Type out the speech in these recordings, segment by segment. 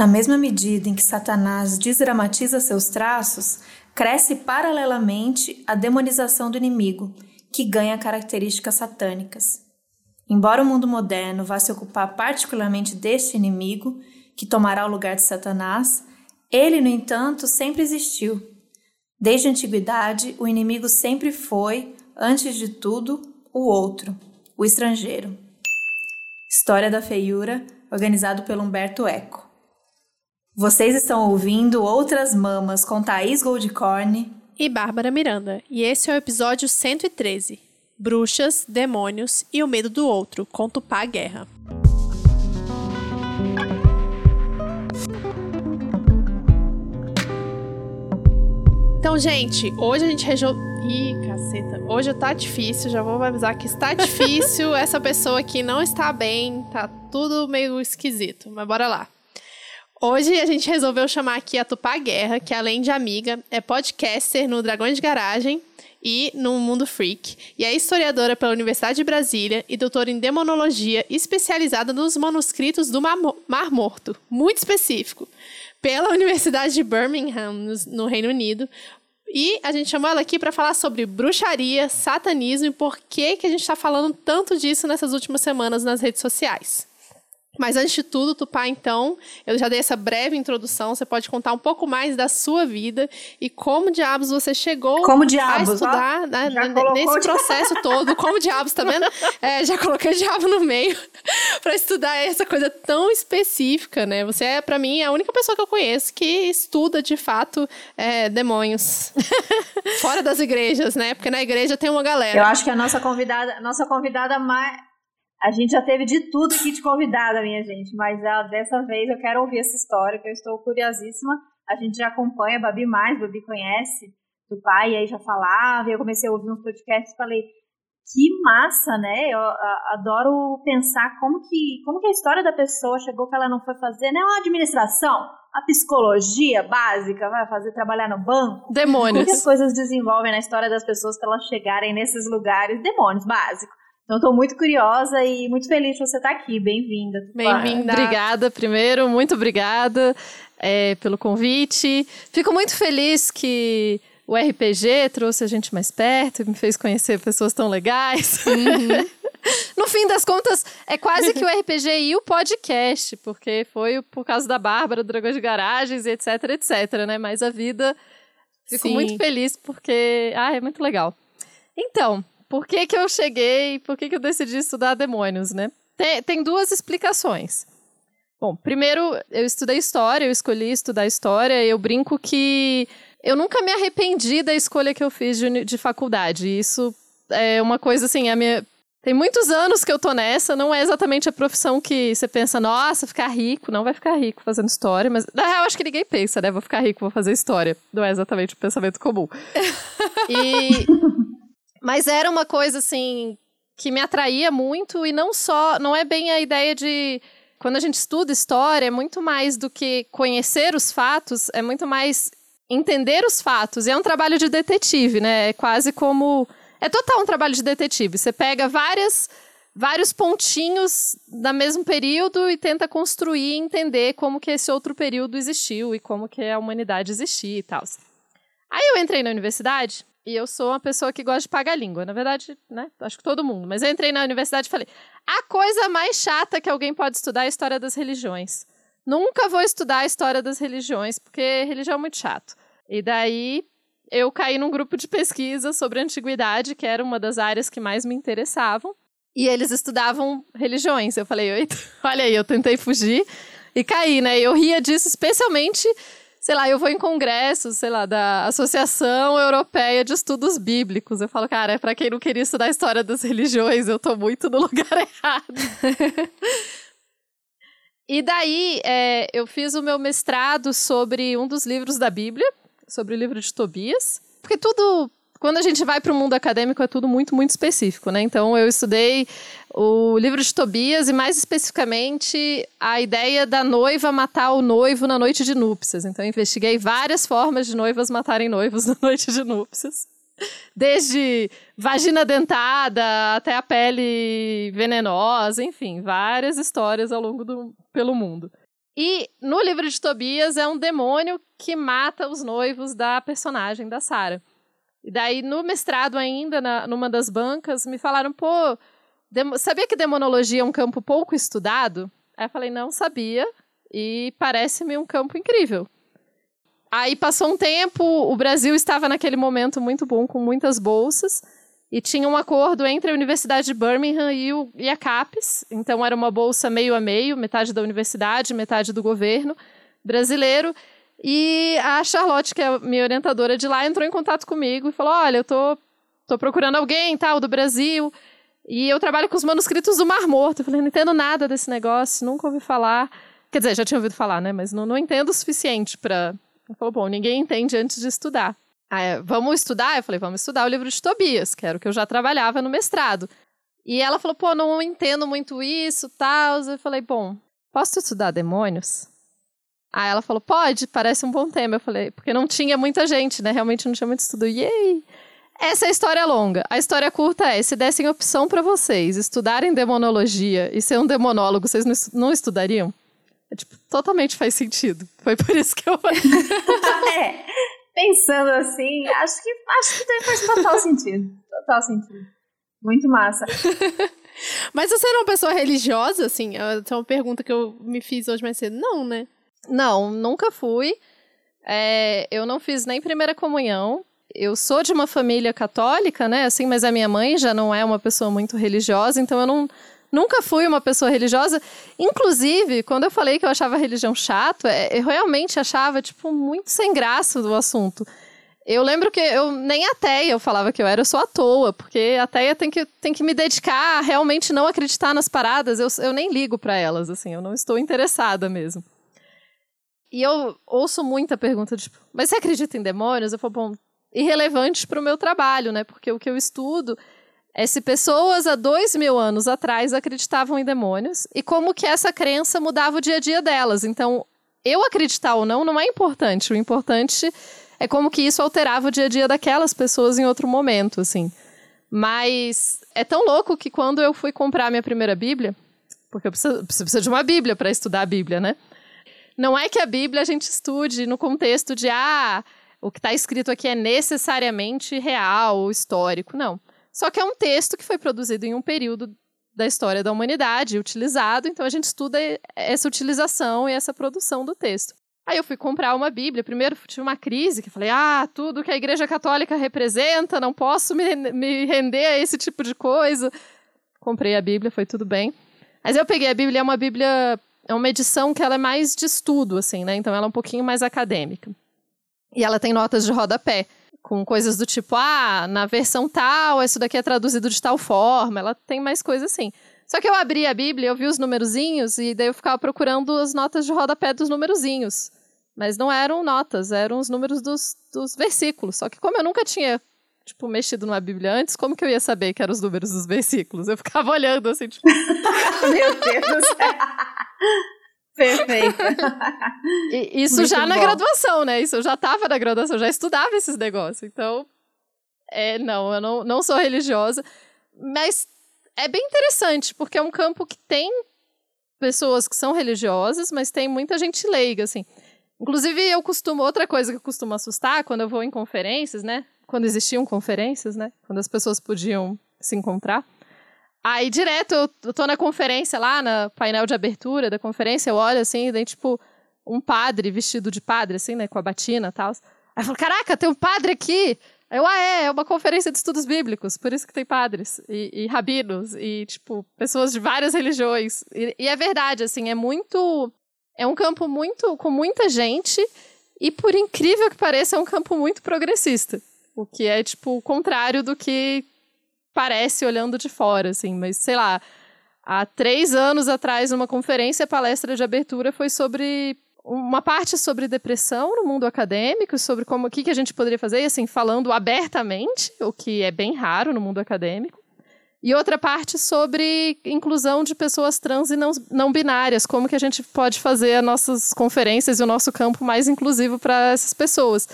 Na mesma medida em que Satanás desdramatiza seus traços, cresce paralelamente a demonização do inimigo, que ganha características satânicas. Embora o mundo moderno vá se ocupar particularmente deste inimigo, que tomará o lugar de Satanás, ele, no entanto, sempre existiu. Desde a antiguidade, o inimigo sempre foi, antes de tudo, o outro, o estrangeiro. História da Feiura, organizado pelo Humberto Eco. Vocês estão ouvindo Outras Mamas com Thaís Goldcorn e Bárbara Miranda, e esse é o episódio 113: Bruxas, Demônios e o Medo do Outro, com Tupá Guerra. Então, gente, hoje a gente resolveu. Ih, caceta. Hoje tá difícil, já vou avisar que está difícil. Essa pessoa aqui não está bem, tá tudo meio esquisito. Mas bora lá. Hoje a gente resolveu chamar aqui a Tupá Guerra, que além de amiga, é podcaster no Dragões de Garagem e no Mundo Freak, e é historiadora pela Universidade de Brasília e doutora em demonologia, especializada nos manuscritos do Mar, Morto, muito específico, pela Universidade de Birmingham, no, no Reino Unido. E a gente chamou ela aqui para falar sobre bruxaria, satanismo e por que, que a gente está falando tanto disso nessas últimas semanas nas redes sociais. Mas antes de tudo, Tupá, então, eu já dei essa breve introdução. Você pode contar um pouco mais da sua vida e como diabos você chegou como diabos, a estudar né, nesse processo todo. Como diabos, tá vendo? É, já coloquei o diabo no meio para estudar essa coisa tão específica, né? Você é, para mim, a única pessoa que eu conheço que estuda de fato é, demônios. Fora das igrejas, né? Porque na igreja tem uma galera. Eu acho que a nossa convidada, nossa convidada mais a gente já teve de tudo aqui de convidada, minha gente, mas ah, dessa vez eu quero ouvir essa história, que eu estou curiosíssima. A gente já acompanha a Babi mais, a Babi conhece do pai, e aí já falava, e eu comecei a ouvir uns podcasts e falei, que massa, né? Eu a, adoro pensar como que, como que a história da pessoa chegou que ela não foi fazer, né? Uma administração, a psicologia básica, vai fazer trabalhar no banco. Demônios. Como que as coisas desenvolvem na história das pessoas para elas chegarem nesses lugares? Demônios, básico. Então, estou muito curiosa e muito feliz de você estar aqui. Bem-vinda. Bem-vinda. Obrigada, primeiro, muito obrigada é, pelo convite. Fico muito feliz que o RPG trouxe a gente mais perto, me fez conhecer pessoas tão legais. Uhum. no fim das contas, é quase que o RPG e o podcast, porque foi por causa da Bárbara, Dragões de Garagens, etc, etc, né? Mas a vida, fico Sim. muito feliz porque, ah, é muito legal. Então, por que, que eu cheguei, por que, que eu decidi estudar demônios, né? Tem, tem duas explicações. Bom, primeiro, eu estudei história, eu escolhi estudar história, eu brinco que eu nunca me arrependi da escolha que eu fiz de, de faculdade. Isso é uma coisa assim, a minha. Tem muitos anos que eu tô nessa, não é exatamente a profissão que você pensa, nossa, ficar rico, não vai ficar rico fazendo história, mas na real acho que ninguém pensa, né? Vou ficar rico, vou fazer história. Não é exatamente o pensamento comum. e mas era uma coisa assim que me atraía muito e não só, não é bem a ideia de quando a gente estuda história, é muito mais do que conhecer os fatos, é muito mais entender os fatos. E é um trabalho de detetive, né? É quase como é total um trabalho de detetive. Você pega várias vários pontinhos da mesmo período e tenta construir e entender como que esse outro período existiu e como que a humanidade existia e tal. Aí eu entrei na universidade e eu sou uma pessoa que gosta de pagar língua. Na verdade, né? Acho que todo mundo. Mas eu entrei na universidade e falei: a coisa mais chata que alguém pode estudar é a história das religiões. Nunca vou estudar a história das religiões, porque religião é muito chato. E daí eu caí num grupo de pesquisa sobre antiguidade, que era uma das áreas que mais me interessavam. E eles estudavam religiões. Eu falei, olha aí, eu tentei fugir e caí, né? Eu ria disso especialmente sei lá, eu vou em congressos, sei lá, da Associação Europeia de Estudos Bíblicos. Eu falo, cara, é pra quem não queria estudar a história das religiões, eu tô muito no lugar errado. e daí, é, eu fiz o meu mestrado sobre um dos livros da Bíblia, sobre o livro de Tobias. Porque tudo quando a gente vai para o mundo acadêmico é tudo muito, muito específico, né? Então eu estudei o livro de Tobias e mais especificamente a ideia da noiva matar o noivo na noite de núpcias. Então eu investiguei várias formas de noivas matarem noivos na noite de núpcias. Desde vagina dentada até a pele venenosa, enfim, várias histórias ao longo do pelo mundo. E no livro de Tobias é um demônio que mata os noivos da personagem da Sarah. E daí, no mestrado ainda, na, numa das bancas, me falaram, pô, sabia que demonologia é um campo pouco estudado? Aí eu falei, não sabia, e parece-me um campo incrível. Aí passou um tempo, o Brasil estava naquele momento muito bom, com muitas bolsas, e tinha um acordo entre a Universidade de Birmingham e, o, e a CAPES, então era uma bolsa meio a meio, metade da universidade, metade do governo brasileiro, e a Charlotte, que é minha orientadora de lá, entrou em contato comigo e falou: Olha, eu tô, tô procurando alguém, tal, do Brasil. E eu trabalho com os manuscritos do Mar Morto. Eu falei: Não entendo nada desse negócio, nunca ouvi falar. Quer dizer, já tinha ouvido falar, né? Mas não, não entendo o suficiente para. Ela falou: Bom, ninguém entende antes de estudar. Aí, vamos estudar? Eu falei: Vamos estudar o livro de Tobias, que era o que eu já trabalhava no mestrado. E ela falou: Pô, não entendo muito isso, tal. Eu falei: Bom, posso estudar demônios? Aí ela falou, pode, parece um bom tema. Eu falei, porque não tinha muita gente, né? Realmente não tinha muito estudo. Yay! Essa é a história longa. A história curta é: se dessem opção para vocês estudarem demonologia e ser um demonólogo, vocês não, não estudariam? É, tipo, totalmente faz sentido. Foi por isso que eu falei. é, pensando assim, acho que, acho que faz total sentido. Total sentido. Muito massa. Mas você era uma pessoa religiosa, assim? Essa é uma pergunta que eu me fiz hoje mais cedo. Não, né? Não, nunca fui. É, eu não fiz nem primeira comunhão. Eu sou de uma família católica, né? Assim, mas a minha mãe já não é uma pessoa muito religiosa, então eu não, nunca fui uma pessoa religiosa. Inclusive, quando eu falei que eu achava a religião chato, é, eu realmente achava, tipo, muito sem graça do assunto. Eu lembro que eu nem ateia eu falava que eu era, eu sou à toa, porque ateia tem que, tem que me dedicar a realmente não acreditar nas paradas, eu, eu nem ligo para elas, assim, eu não estou interessada mesmo. E eu ouço muita pergunta, tipo, mas você acredita em demônios? Eu falo, bom, irrelevante para o meu trabalho, né? Porque o que eu estudo é se pessoas há dois mil anos atrás acreditavam em demônios e como que essa crença mudava o dia a dia delas. Então, eu acreditar ou não não é importante. O importante é como que isso alterava o dia a dia daquelas pessoas em outro momento, assim. Mas é tão louco que quando eu fui comprar minha primeira Bíblia, porque eu preciso, preciso de uma Bíblia para estudar a Bíblia, né? Não é que a Bíblia a gente estude no contexto de, ah, o que está escrito aqui é necessariamente real ou histórico. Não. Só que é um texto que foi produzido em um período da história da humanidade, utilizado, então a gente estuda essa utilização e essa produção do texto. Aí eu fui comprar uma Bíblia. Primeiro tive uma crise, que falei, ah, tudo que a Igreja Católica representa, não posso me, me render a esse tipo de coisa. Comprei a Bíblia, foi tudo bem. Mas eu peguei a Bíblia, é uma Bíblia é uma edição que ela é mais de estudo, assim, né? Então ela é um pouquinho mais acadêmica. E ela tem notas de rodapé, com coisas do tipo, ah, na versão tal, isso daqui é traduzido de tal forma. Ela tem mais coisas assim. Só que eu abri a Bíblia, eu vi os numerozinhos e daí eu ficava procurando as notas de rodapé dos numerozinhos. Mas não eram notas, eram os números dos, dos versículos. Só que como eu nunca tinha tipo, mexido numa Bíblia antes, como que eu ia saber que eram os números dos versículos? Eu ficava olhando assim, tipo. Meu Deus. Perfeito. E, isso Muito já bom. na graduação, né? Isso eu já estava na graduação, já estudava esses negócios. Então, é, não, eu não, não sou religiosa. Mas é bem interessante, porque é um campo que tem pessoas que são religiosas, mas tem muita gente leiga, assim. Inclusive, eu costumo, outra coisa que eu costumo assustar quando eu vou em conferências, né? Quando existiam conferências, né? Quando as pessoas podiam se encontrar. Aí, direto, eu, tô na conferência lá, no painel de abertura da conferência, eu olho assim, e daí, tipo, um padre vestido de padre, assim, né, com a batina e tal. Aí eu falo, caraca, tem um padre aqui! Aí eu, ah, é, é uma conferência de estudos bíblicos, por isso que tem padres e, e rabinos e, tipo, pessoas de várias religiões. E, e, é verdade, assim, é muito. É um campo muito. com muita gente e, por incrível que pareça, é um campo muito progressista. O que é, tipo, o contrário do que parece olhando de fora, assim, mas sei lá. Há três anos atrás, numa conferência, a palestra de abertura foi sobre uma parte sobre depressão no mundo acadêmico, sobre como o que, que a gente poderia fazer, assim, falando abertamente, o que é bem raro no mundo acadêmico. E outra parte sobre inclusão de pessoas trans e não, não binárias, como que a gente pode fazer as nossas conferências e o nosso campo mais inclusivo para essas pessoas.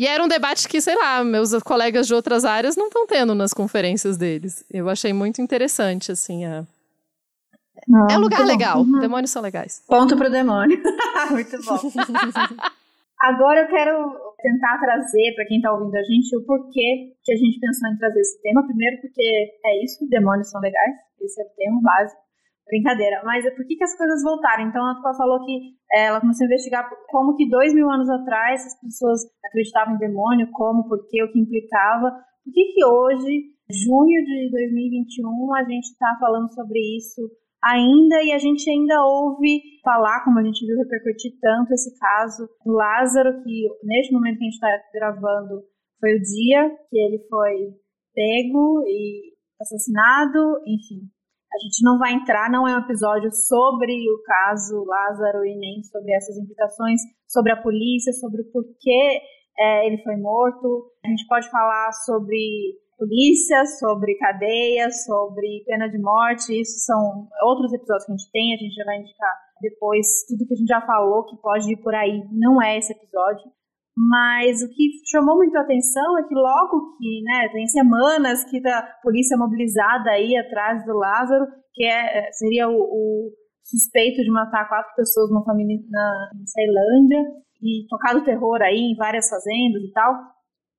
E era um debate que, sei lá, meus colegas de outras áreas não estão tendo nas conferências deles. Eu achei muito interessante, assim, a... Não, é lugar legal. Uhum. Demônios são legais. Ponto pro demônio. muito bom. Agora eu quero tentar trazer para quem está ouvindo a gente o porquê que a gente pensou em trazer esse tema. Primeiro, porque é isso, demônios são legais. Esse é o tema básico. Brincadeira. Mas por que, que as coisas voltaram? Então a Tupa falou que é, ela começou a investigar como que dois mil anos atrás as pessoas acreditavam em demônio, como, por quê, o que implicava. Por que que hoje, junho de 2021, a gente está falando sobre isso ainda e a gente ainda ouve falar, como a gente viu repercutir tanto esse caso do Lázaro, que neste momento que a gente está gravando foi o dia que ele foi pego e assassinado, enfim. A gente não vai entrar, não é um episódio sobre o caso Lázaro e nem sobre essas implicações, sobre a polícia, sobre o porquê é, ele foi morto. A gente pode falar sobre polícia, sobre cadeia, sobre pena de morte. Isso são outros episódios que a gente tem, a gente já vai indicar depois tudo que a gente já falou que pode ir por aí. Não é esse episódio. Mas o que chamou muito a atenção é que logo que, né, tem semanas que a polícia mobilizada aí atrás do Lázaro, que é, é, seria o, o suspeito de matar quatro pessoas numa família na Ceilândia e tocado terror aí em várias fazendas e tal.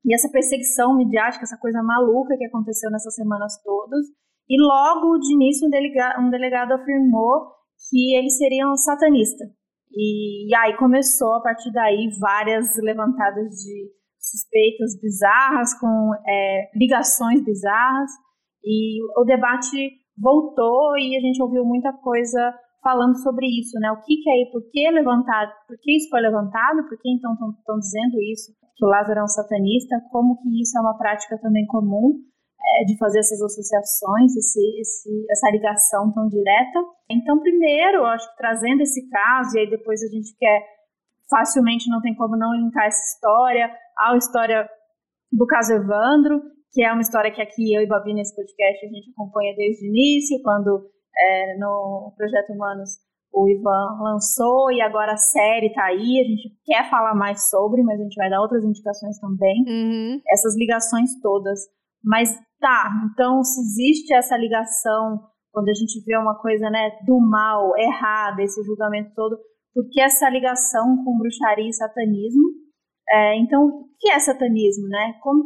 E essa perseguição midiática, essa coisa maluca que aconteceu nessas semanas todas. E logo de início um um delegado afirmou que ele seria um satanista. E, e aí começou, a partir daí, várias levantadas de suspeitas bizarras, com é, ligações bizarras, e o debate voltou e a gente ouviu muita coisa falando sobre isso, né? O que, que é, por que levantado, por que isso foi levantado, por que então estão dizendo isso, que o Lázaro é um satanista, como que isso é uma prática também comum é, de fazer essas associações, esse, esse, essa ligação tão direta. Então, primeiro, acho que trazendo esse caso, e aí depois a gente quer, facilmente não tem como não linkar essa história à história do caso Evandro, que é uma história que aqui eu e Babi nesse podcast a gente acompanha desde o início, quando é, no Projeto Humanos o Ivan lançou e agora a série está aí. A gente quer falar mais sobre, mas a gente vai dar outras indicações também. Uhum. Essas ligações todas. Mas tá, então se existe essa ligação, quando a gente vê uma coisa né, do mal, errada, esse julgamento todo, por que essa ligação com bruxaria e satanismo? É, então, o que é satanismo, né? Como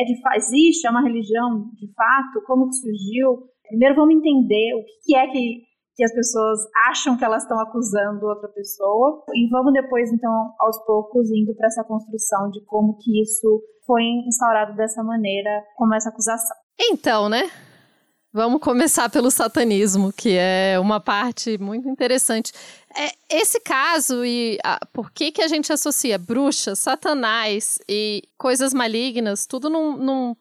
é de existe? É uma religião de fato? Como que surgiu? Primeiro vamos entender o que é que, que as pessoas acham que elas estão acusando outra pessoa e vamos depois, então, aos poucos, indo para essa construção de como que isso foi instaurado dessa maneira, como essa acusação. Então, né? Vamos começar pelo satanismo, que é uma parte muito interessante. É, esse caso e a, por que, que a gente associa bruxa, satanás e coisas malignas, tudo num, num,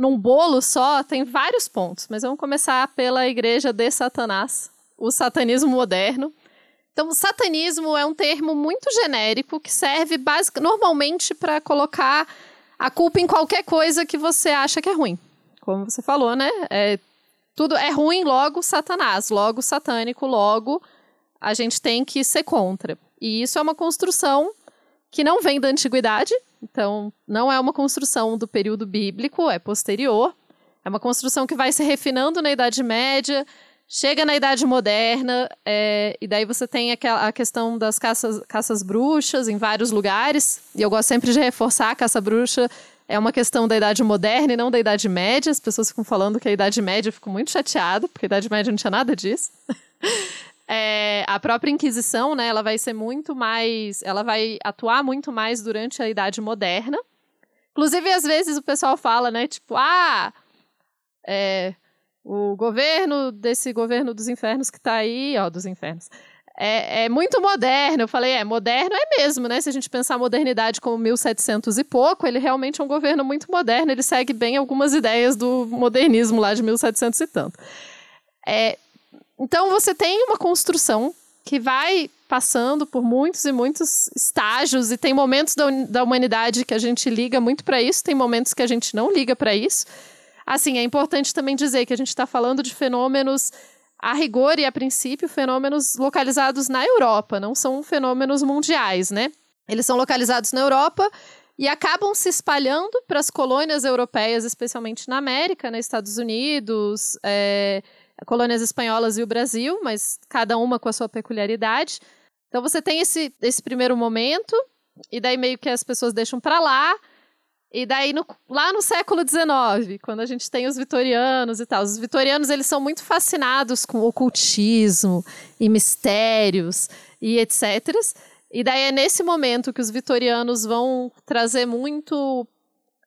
num bolo só, tem vários pontos. Mas vamos começar pela igreja de Satanás, o satanismo moderno. Então, satanismo é um termo muito genérico que serve basic, normalmente para colocar a culpa em qualquer coisa que você acha que é ruim. Como você falou, né? É, tudo é ruim, logo Satanás, logo satânico, logo a gente tem que ser contra. E isso é uma construção que não vem da antiguidade, então não é uma construção do período bíblico, é posterior. É uma construção que vai se refinando na Idade Média, chega na Idade Moderna, é, e daí você tem a, a questão das caças, caças bruxas em vários lugares. E eu gosto sempre de reforçar a caça bruxa é uma questão da Idade Moderna e não da Idade Média. As pessoas ficam falando que a Idade Média, eu fico muito chateada, porque a Idade Média não tinha nada disso. É, a própria Inquisição, né, ela vai ser muito mais, ela vai atuar muito mais durante a Idade Moderna. Inclusive, às vezes o pessoal fala, né, tipo, ah, é, o governo desse governo dos infernos que está aí, ó, dos infernos, é, é, muito moderno. Eu falei, é, moderno é mesmo, né? Se a gente pensar a modernidade como 1700 e pouco, ele realmente é um governo muito moderno, ele segue bem algumas ideias do modernismo lá de 1700 e tanto. É, então você tem uma construção que vai passando por muitos e muitos estágios e tem momentos da, da humanidade que a gente liga muito para isso, tem momentos que a gente não liga para isso. Assim, é importante também dizer que a gente está falando de fenômenos a rigor e a princípio, fenômenos localizados na Europa, não são fenômenos mundiais, né? Eles são localizados na Europa e acabam se espalhando para as colônias europeias, especialmente na América, nos né? Estados Unidos, é, colônias espanholas e o Brasil, mas cada uma com a sua peculiaridade. Então você tem esse, esse primeiro momento, e daí meio que as pessoas deixam para lá, e daí, no, lá no século XIX, quando a gente tem os vitorianos e tal, os vitorianos eles são muito fascinados com ocultismo e mistérios e etc. E daí é nesse momento que os vitorianos vão trazer muito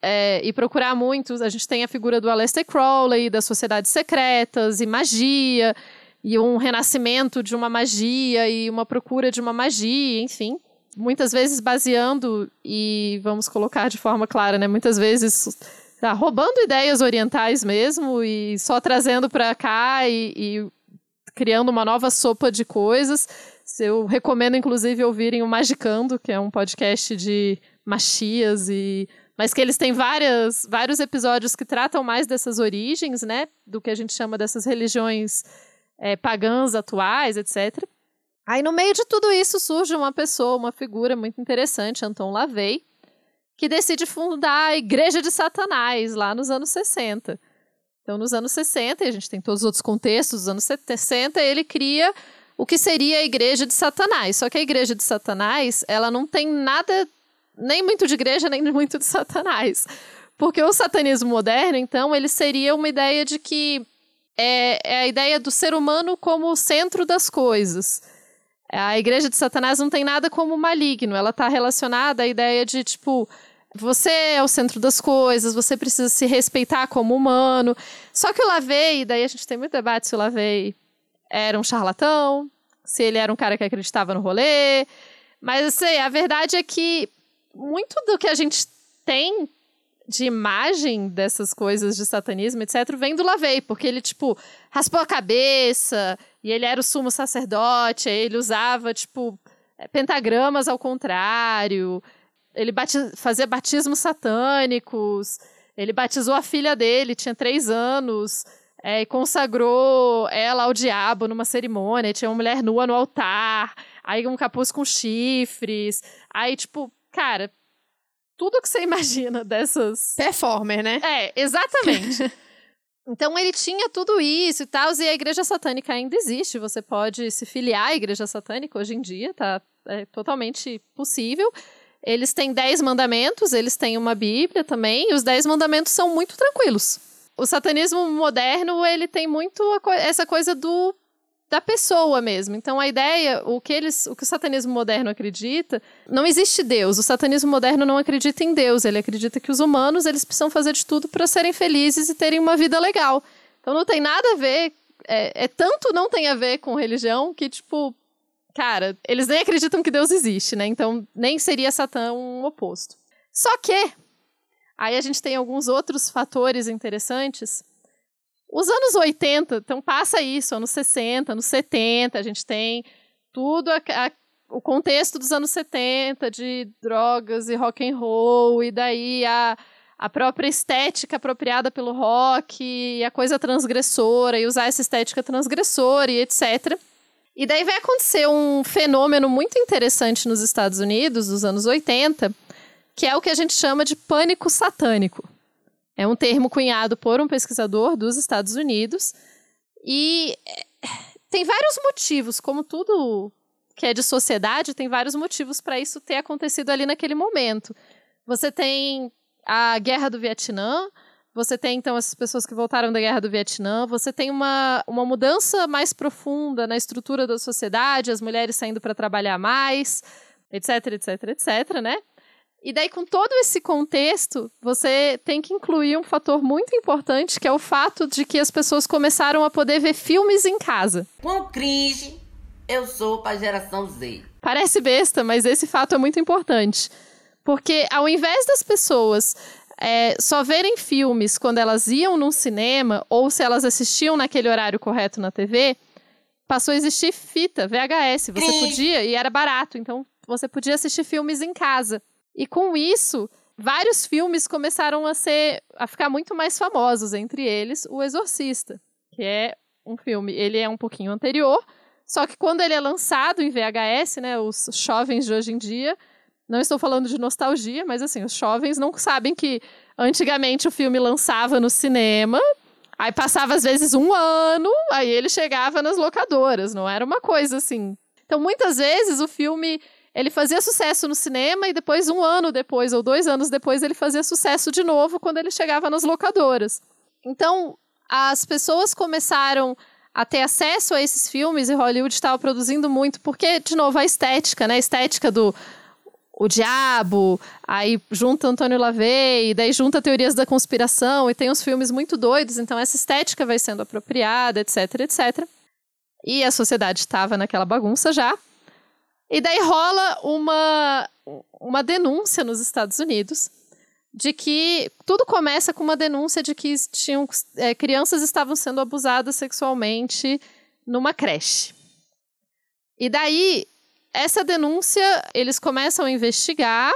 é, e procurar muito. A gente tem a figura do Aleister Crowley, das sociedades secretas e magia, e um renascimento de uma magia e uma procura de uma magia, enfim muitas vezes baseando, e vamos colocar de forma clara, né? Muitas vezes tá, roubando ideias orientais mesmo e só trazendo para cá e, e, criando uma nova sopa de coisas. Eu recomendo, inclusive, ouvirem o Magicando, que é um podcast de machias e mas que eles têm várias, vários episódios que tratam mais dessas origens, né, do que a gente chama dessas religiões é, pagãs atuais, etc. Aí, no meio de tudo isso, surge uma pessoa, uma figura muito interessante, Anton Lavey, que decide fundar a Igreja de Satanás, lá nos anos 60. Então, nos anos 60, e a gente tem todos os outros contextos dos anos 60, ele cria o que seria a Igreja de Satanás. Só que a Igreja de Satanás, ela não tem nada, nem muito de igreja, nem muito de Satanás. Porque o satanismo moderno, então, ele seria uma ideia de que é, é a ideia do ser humano como o centro das coisas. A igreja de Satanás não tem nada como maligno, ela está relacionada à ideia de, tipo, você é o centro das coisas, você precisa se respeitar como humano. Só que o Lavey, daí a gente tem muito debate se o Lavey era um charlatão, se ele era um cara que acreditava no rolê. Mas assim, a verdade é que muito do que a gente tem de imagem dessas coisas de satanismo, etc., vem do Lavey, porque ele, tipo, raspou a cabeça, e ele era o sumo sacerdote, ele usava, tipo, é, pentagramas ao contrário, ele batiz... fazia batismos satânicos, ele batizou a filha dele, tinha três anos, é, e consagrou ela ao diabo numa cerimônia, tinha uma mulher nua no altar, aí um capuz com chifres, aí, tipo, cara, tudo que você imagina dessas. Performer, né? É, exatamente. então ele tinha tudo isso e tal, e a igreja satânica ainda existe. Você pode se filiar à igreja satânica hoje em dia, tá? É totalmente possível. Eles têm dez mandamentos, eles têm uma Bíblia também, e os dez mandamentos são muito tranquilos. O satanismo moderno, ele tem muito essa coisa do da pessoa mesmo. Então a ideia, o que eles, o que o satanismo moderno acredita, não existe Deus. O satanismo moderno não acredita em Deus, ele acredita que os humanos, eles precisam fazer de tudo para serem felizes e terem uma vida legal. Então não tem nada a ver, é, é tanto não tem a ver com religião que tipo, cara, eles nem acreditam que Deus existe, né? Então nem seria Satã um oposto. Só que aí a gente tem alguns outros fatores interessantes os anos 80, então passa isso, anos 60, anos 70, a gente tem tudo a, a, o contexto dos anos 70 de drogas e rock and roll, e daí a, a própria estética apropriada pelo rock, e a coisa transgressora, e usar essa estética transgressora e etc. E daí vai acontecer um fenômeno muito interessante nos Estados Unidos, dos anos 80, que é o que a gente chama de pânico satânico. É um termo cunhado por um pesquisador dos Estados Unidos. E eh, tem vários motivos, como tudo que é de sociedade, tem vários motivos para isso ter acontecido ali naquele momento. Você tem a guerra do Vietnã, você tem, então, essas pessoas que voltaram da guerra do Vietnã, você tem uma, uma mudança mais profunda na estrutura da sociedade, as mulheres saindo para trabalhar mais, etc, etc, etc, né? E daí, com todo esse contexto, você tem que incluir um fator muito importante, que é o fato de que as pessoas começaram a poder ver filmes em casa. Quão cringe eu sou para a geração Z. Parece besta, mas esse fato é muito importante. Porque ao invés das pessoas é, só verem filmes quando elas iam num cinema, ou se elas assistiam naquele horário correto na TV, passou a existir fita, VHS. Você podia, e era barato, então você podia assistir filmes em casa. E com isso, vários filmes começaram a ser a ficar muito mais famosos, entre eles O Exorcista, que é um filme, ele é um pouquinho anterior, só que quando ele é lançado em VHS, né, os jovens de hoje em dia, não estou falando de nostalgia, mas assim, os jovens não sabem que antigamente o filme lançava no cinema, Aí passava às vezes um ano, aí ele chegava nas locadoras, não era uma coisa assim. Então muitas vezes o filme ele fazia sucesso no cinema e depois um ano depois ou dois anos depois ele fazia sucesso de novo quando ele chegava nas locadoras. Então as pessoas começaram a ter acesso a esses filmes e Hollywood estava produzindo muito porque de novo a estética, né? A estética do o diabo, aí junta Antônio Lavey, daí junta teorias da conspiração e tem uns filmes muito doidos, então essa estética vai sendo apropriada, etc, etc. E a sociedade estava naquela bagunça já. E daí rola uma, uma denúncia nos Estados Unidos de que tudo começa com uma denúncia de que tinham, é, crianças estavam sendo abusadas sexualmente numa creche. E daí essa denúncia, eles começam a investigar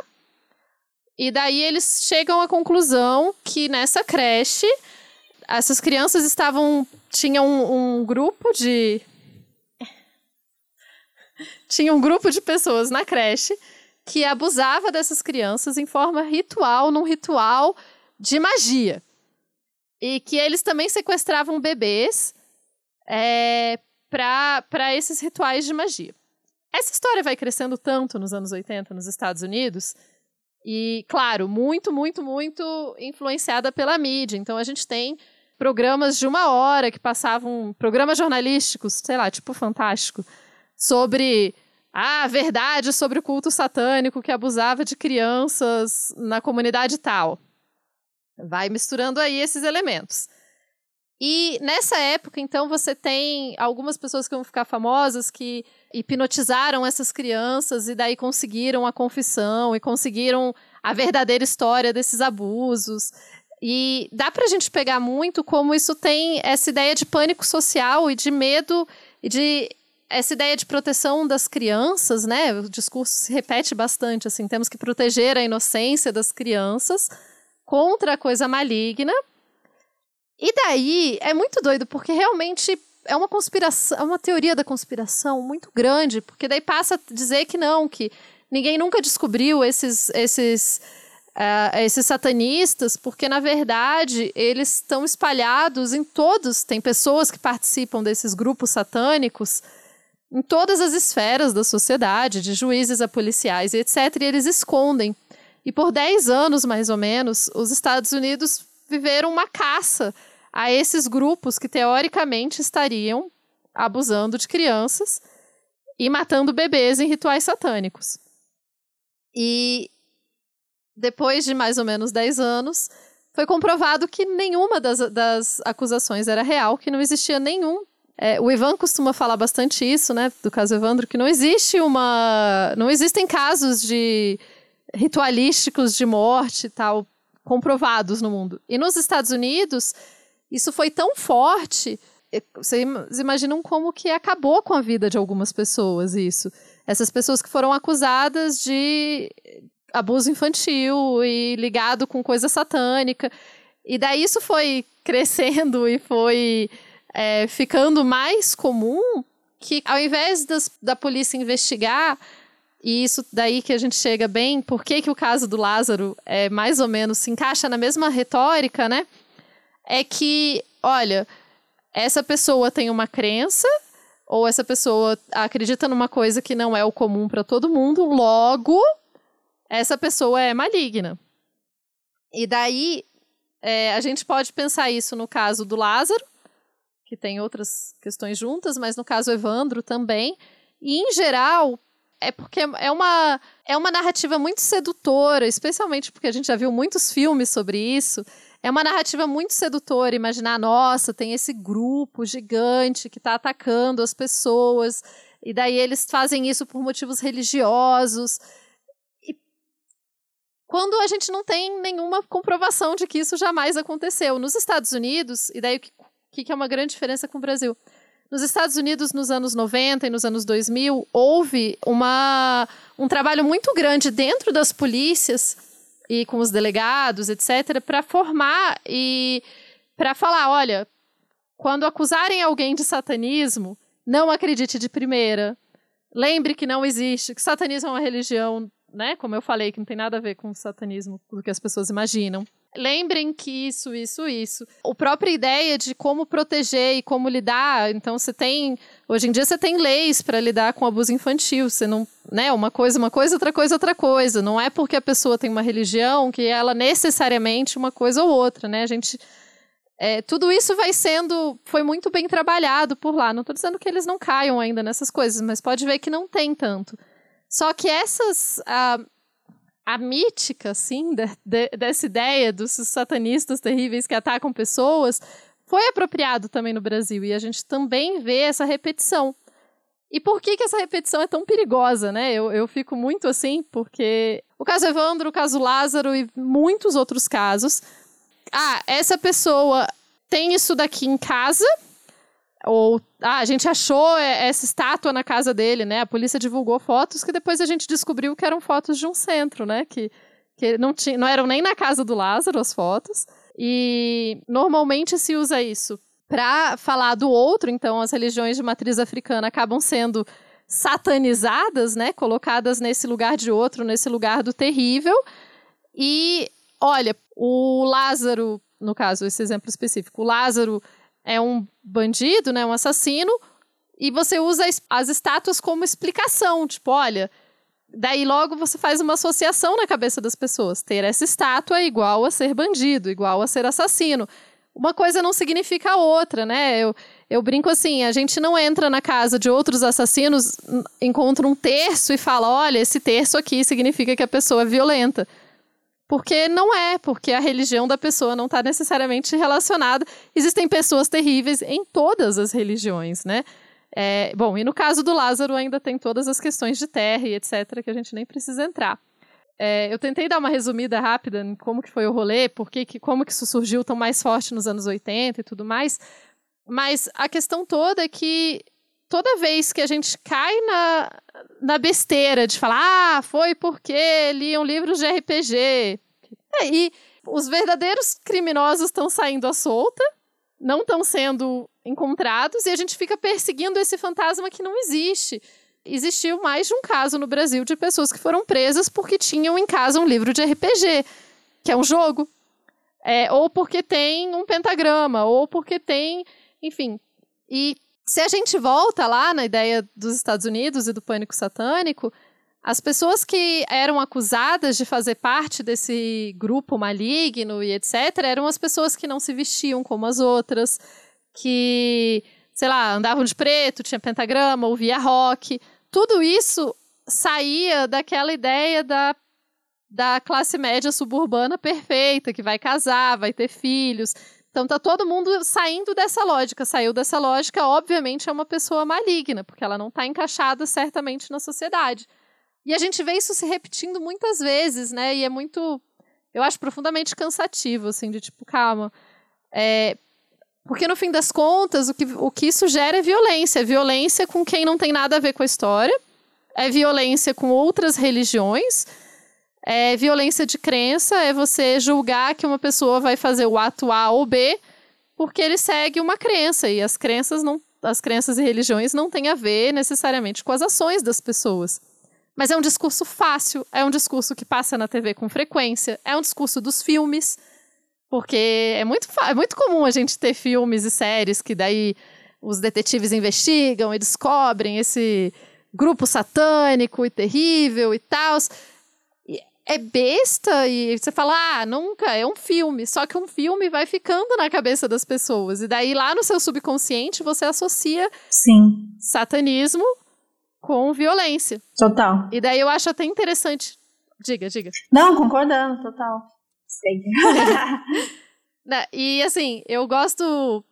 e daí eles chegam à conclusão que nessa creche essas crianças estavam tinham um, um grupo de tinha um grupo de pessoas na creche que abusava dessas crianças em forma ritual, num ritual de magia. E que eles também sequestravam bebês é, para esses rituais de magia. Essa história vai crescendo tanto nos anos 80 nos Estados Unidos. E, claro, muito, muito, muito influenciada pela mídia. Então, a gente tem programas de uma hora que passavam, programas jornalísticos, sei lá, tipo Fantástico, sobre a verdade sobre o culto satânico que abusava de crianças na comunidade tal. Vai misturando aí esses elementos. E nessa época, então, você tem algumas pessoas que vão ficar famosas que hipnotizaram essas crianças e daí conseguiram a confissão e conseguiram a verdadeira história desses abusos. E dá pra gente pegar muito como isso tem essa ideia de pânico social e de medo e de essa ideia de proteção das crianças, né? O discurso se repete bastante assim, temos que proteger a inocência das crianças contra a coisa maligna. E daí é muito doido porque realmente é uma conspiração, é uma teoria da conspiração muito grande, porque daí passa a dizer que não, que ninguém nunca descobriu esses esses uh, esses satanistas, porque na verdade eles estão espalhados em todos, tem pessoas que participam desses grupos satânicos em todas as esferas da sociedade, de juízes a policiais etc, e eles escondem. E por 10 anos, mais ou menos, os Estados Unidos viveram uma caça a esses grupos que teoricamente estariam abusando de crianças e matando bebês em rituais satânicos. E depois de mais ou menos 10 anos, foi comprovado que nenhuma das, das acusações era real, que não existia nenhum. É, o Ivan costuma falar bastante isso, né, do caso Evandro, que não existe uma. Não existem casos de ritualísticos de morte e tal comprovados no mundo. E nos Estados Unidos, isso foi tão forte. Vocês imaginam como que acabou com a vida de algumas pessoas isso. Essas pessoas que foram acusadas de abuso infantil e ligado com coisa satânica. E daí isso foi crescendo e foi é, ficando mais comum que ao invés das, da polícia investigar, e isso daí que a gente chega bem, por que, que o caso do Lázaro é mais ou menos se encaixa na mesma retórica, né? é que, olha, essa pessoa tem uma crença ou essa pessoa acredita numa coisa que não é o comum para todo mundo, logo essa pessoa é maligna. E daí é, a gente pode pensar isso no caso do Lázaro, que tem outras questões juntas, mas no caso Evandro também. E em geral, é porque é uma, é uma narrativa muito sedutora, especialmente porque a gente já viu muitos filmes sobre isso. É uma narrativa muito sedutora imaginar, nossa, tem esse grupo gigante que está atacando as pessoas, e daí eles fazem isso por motivos religiosos. E quando a gente não tem nenhuma comprovação de que isso jamais aconteceu. Nos Estados Unidos, e daí que é uma grande diferença com o Brasil? Nos Estados Unidos, nos anos 90 e nos anos 2000, houve uma, um trabalho muito grande dentro das polícias e com os delegados, etc., para formar e para falar: olha, quando acusarem alguém de satanismo, não acredite de primeira. Lembre que não existe, que satanismo é uma religião, né? Como eu falei, que não tem nada a ver com o satanismo do que as pessoas imaginam. Lembrem que isso, isso, isso. A própria ideia de como proteger e como lidar. Então, você tem. Hoje em dia, você tem leis para lidar com abuso infantil. Você não. Né, uma coisa, uma coisa, outra coisa, outra coisa. Não é porque a pessoa tem uma religião que ela necessariamente uma coisa ou outra, né? A gente. É, tudo isso vai sendo. Foi muito bem trabalhado por lá. Não estou dizendo que eles não caiam ainda nessas coisas, mas pode ver que não tem tanto. Só que essas. Ah, a mítica, assim, de, de, dessa ideia dos satanistas terríveis que atacam pessoas foi apropriado também no Brasil. E a gente também vê essa repetição. E por que, que essa repetição é tão perigosa, né? Eu, eu fico muito assim, porque o caso Evandro, o caso Lázaro e muitos outros casos. Ah, essa pessoa tem isso daqui em casa, ou ah, a gente achou essa estátua na casa dele, né? A polícia divulgou fotos que depois a gente descobriu que eram fotos de um centro, né? Que, que não, tinha, não eram nem na casa do Lázaro as fotos. E normalmente se usa isso para falar do outro, então as religiões de matriz africana acabam sendo satanizadas, né? Colocadas nesse lugar de outro, nesse lugar do terrível. E olha, o Lázaro, no caso, esse exemplo específico, o Lázaro é um bandido, né, um assassino, e você usa as estátuas como explicação, tipo, olha, daí logo você faz uma associação na cabeça das pessoas. Ter essa estátua é igual a ser bandido, igual a ser assassino. Uma coisa não significa a outra, né? Eu, eu brinco assim, a gente não entra na casa de outros assassinos, encontra um terço e fala, olha, esse terço aqui significa que a pessoa é violenta. Porque não é, porque a religião da pessoa não está necessariamente relacionada. Existem pessoas terríveis em todas as religiões, né? É, bom, e no caso do Lázaro ainda tem todas as questões de terra e etc., que a gente nem precisa entrar. É, eu tentei dar uma resumida rápida em como que foi o rolê, porque que, como que isso surgiu tão mais forte nos anos 80 e tudo mais. Mas a questão toda é que toda vez que a gente cai na, na besteira de falar, ah, foi porque liam livros de RPG. É, e os verdadeiros criminosos estão saindo à solta, não estão sendo encontrados, e a gente fica perseguindo esse fantasma que não existe. Existiu mais de um caso no Brasil de pessoas que foram presas porque tinham em casa um livro de RPG, que é um jogo. É, ou porque tem um pentagrama, ou porque tem. Enfim. E se a gente volta lá na ideia dos Estados Unidos e do pânico satânico, as pessoas que eram acusadas de fazer parte desse grupo maligno e etc., eram as pessoas que não se vestiam como as outras, que, sei lá, andavam de preto, tinha pentagrama, ouvia rock. Tudo isso saía daquela ideia da, da classe média suburbana perfeita, que vai casar, vai ter filhos então tá todo mundo saindo dessa lógica. Saiu dessa lógica, obviamente é uma pessoa maligna, porque ela não está encaixada certamente na sociedade. E a gente vê isso se repetindo muitas vezes, né? E é muito, eu acho profundamente cansativo, assim, de tipo, calma. É, porque no fim das contas, o que, o que isso gera é violência. É violência com quem não tem nada a ver com a história, é violência com outras religiões é, violência de crença é você julgar que uma pessoa vai fazer o ato A ou B porque ele segue uma crença e as crenças não as crenças e religiões não têm a ver necessariamente com as ações das pessoas. Mas é um discurso fácil, é um discurso que passa na TV com frequência, é um discurso dos filmes, porque é muito, é muito comum a gente ter filmes e séries que daí os detetives investigam e descobrem esse grupo satânico e terrível e tal é besta e você fala, ah, nunca, é um filme. Só que um filme vai ficando na cabeça das pessoas. E daí lá no seu subconsciente você associa Sim. satanismo com violência. Total. E daí eu acho até interessante. Diga, diga. Não, concordando, total. Sei. e assim, eu gosto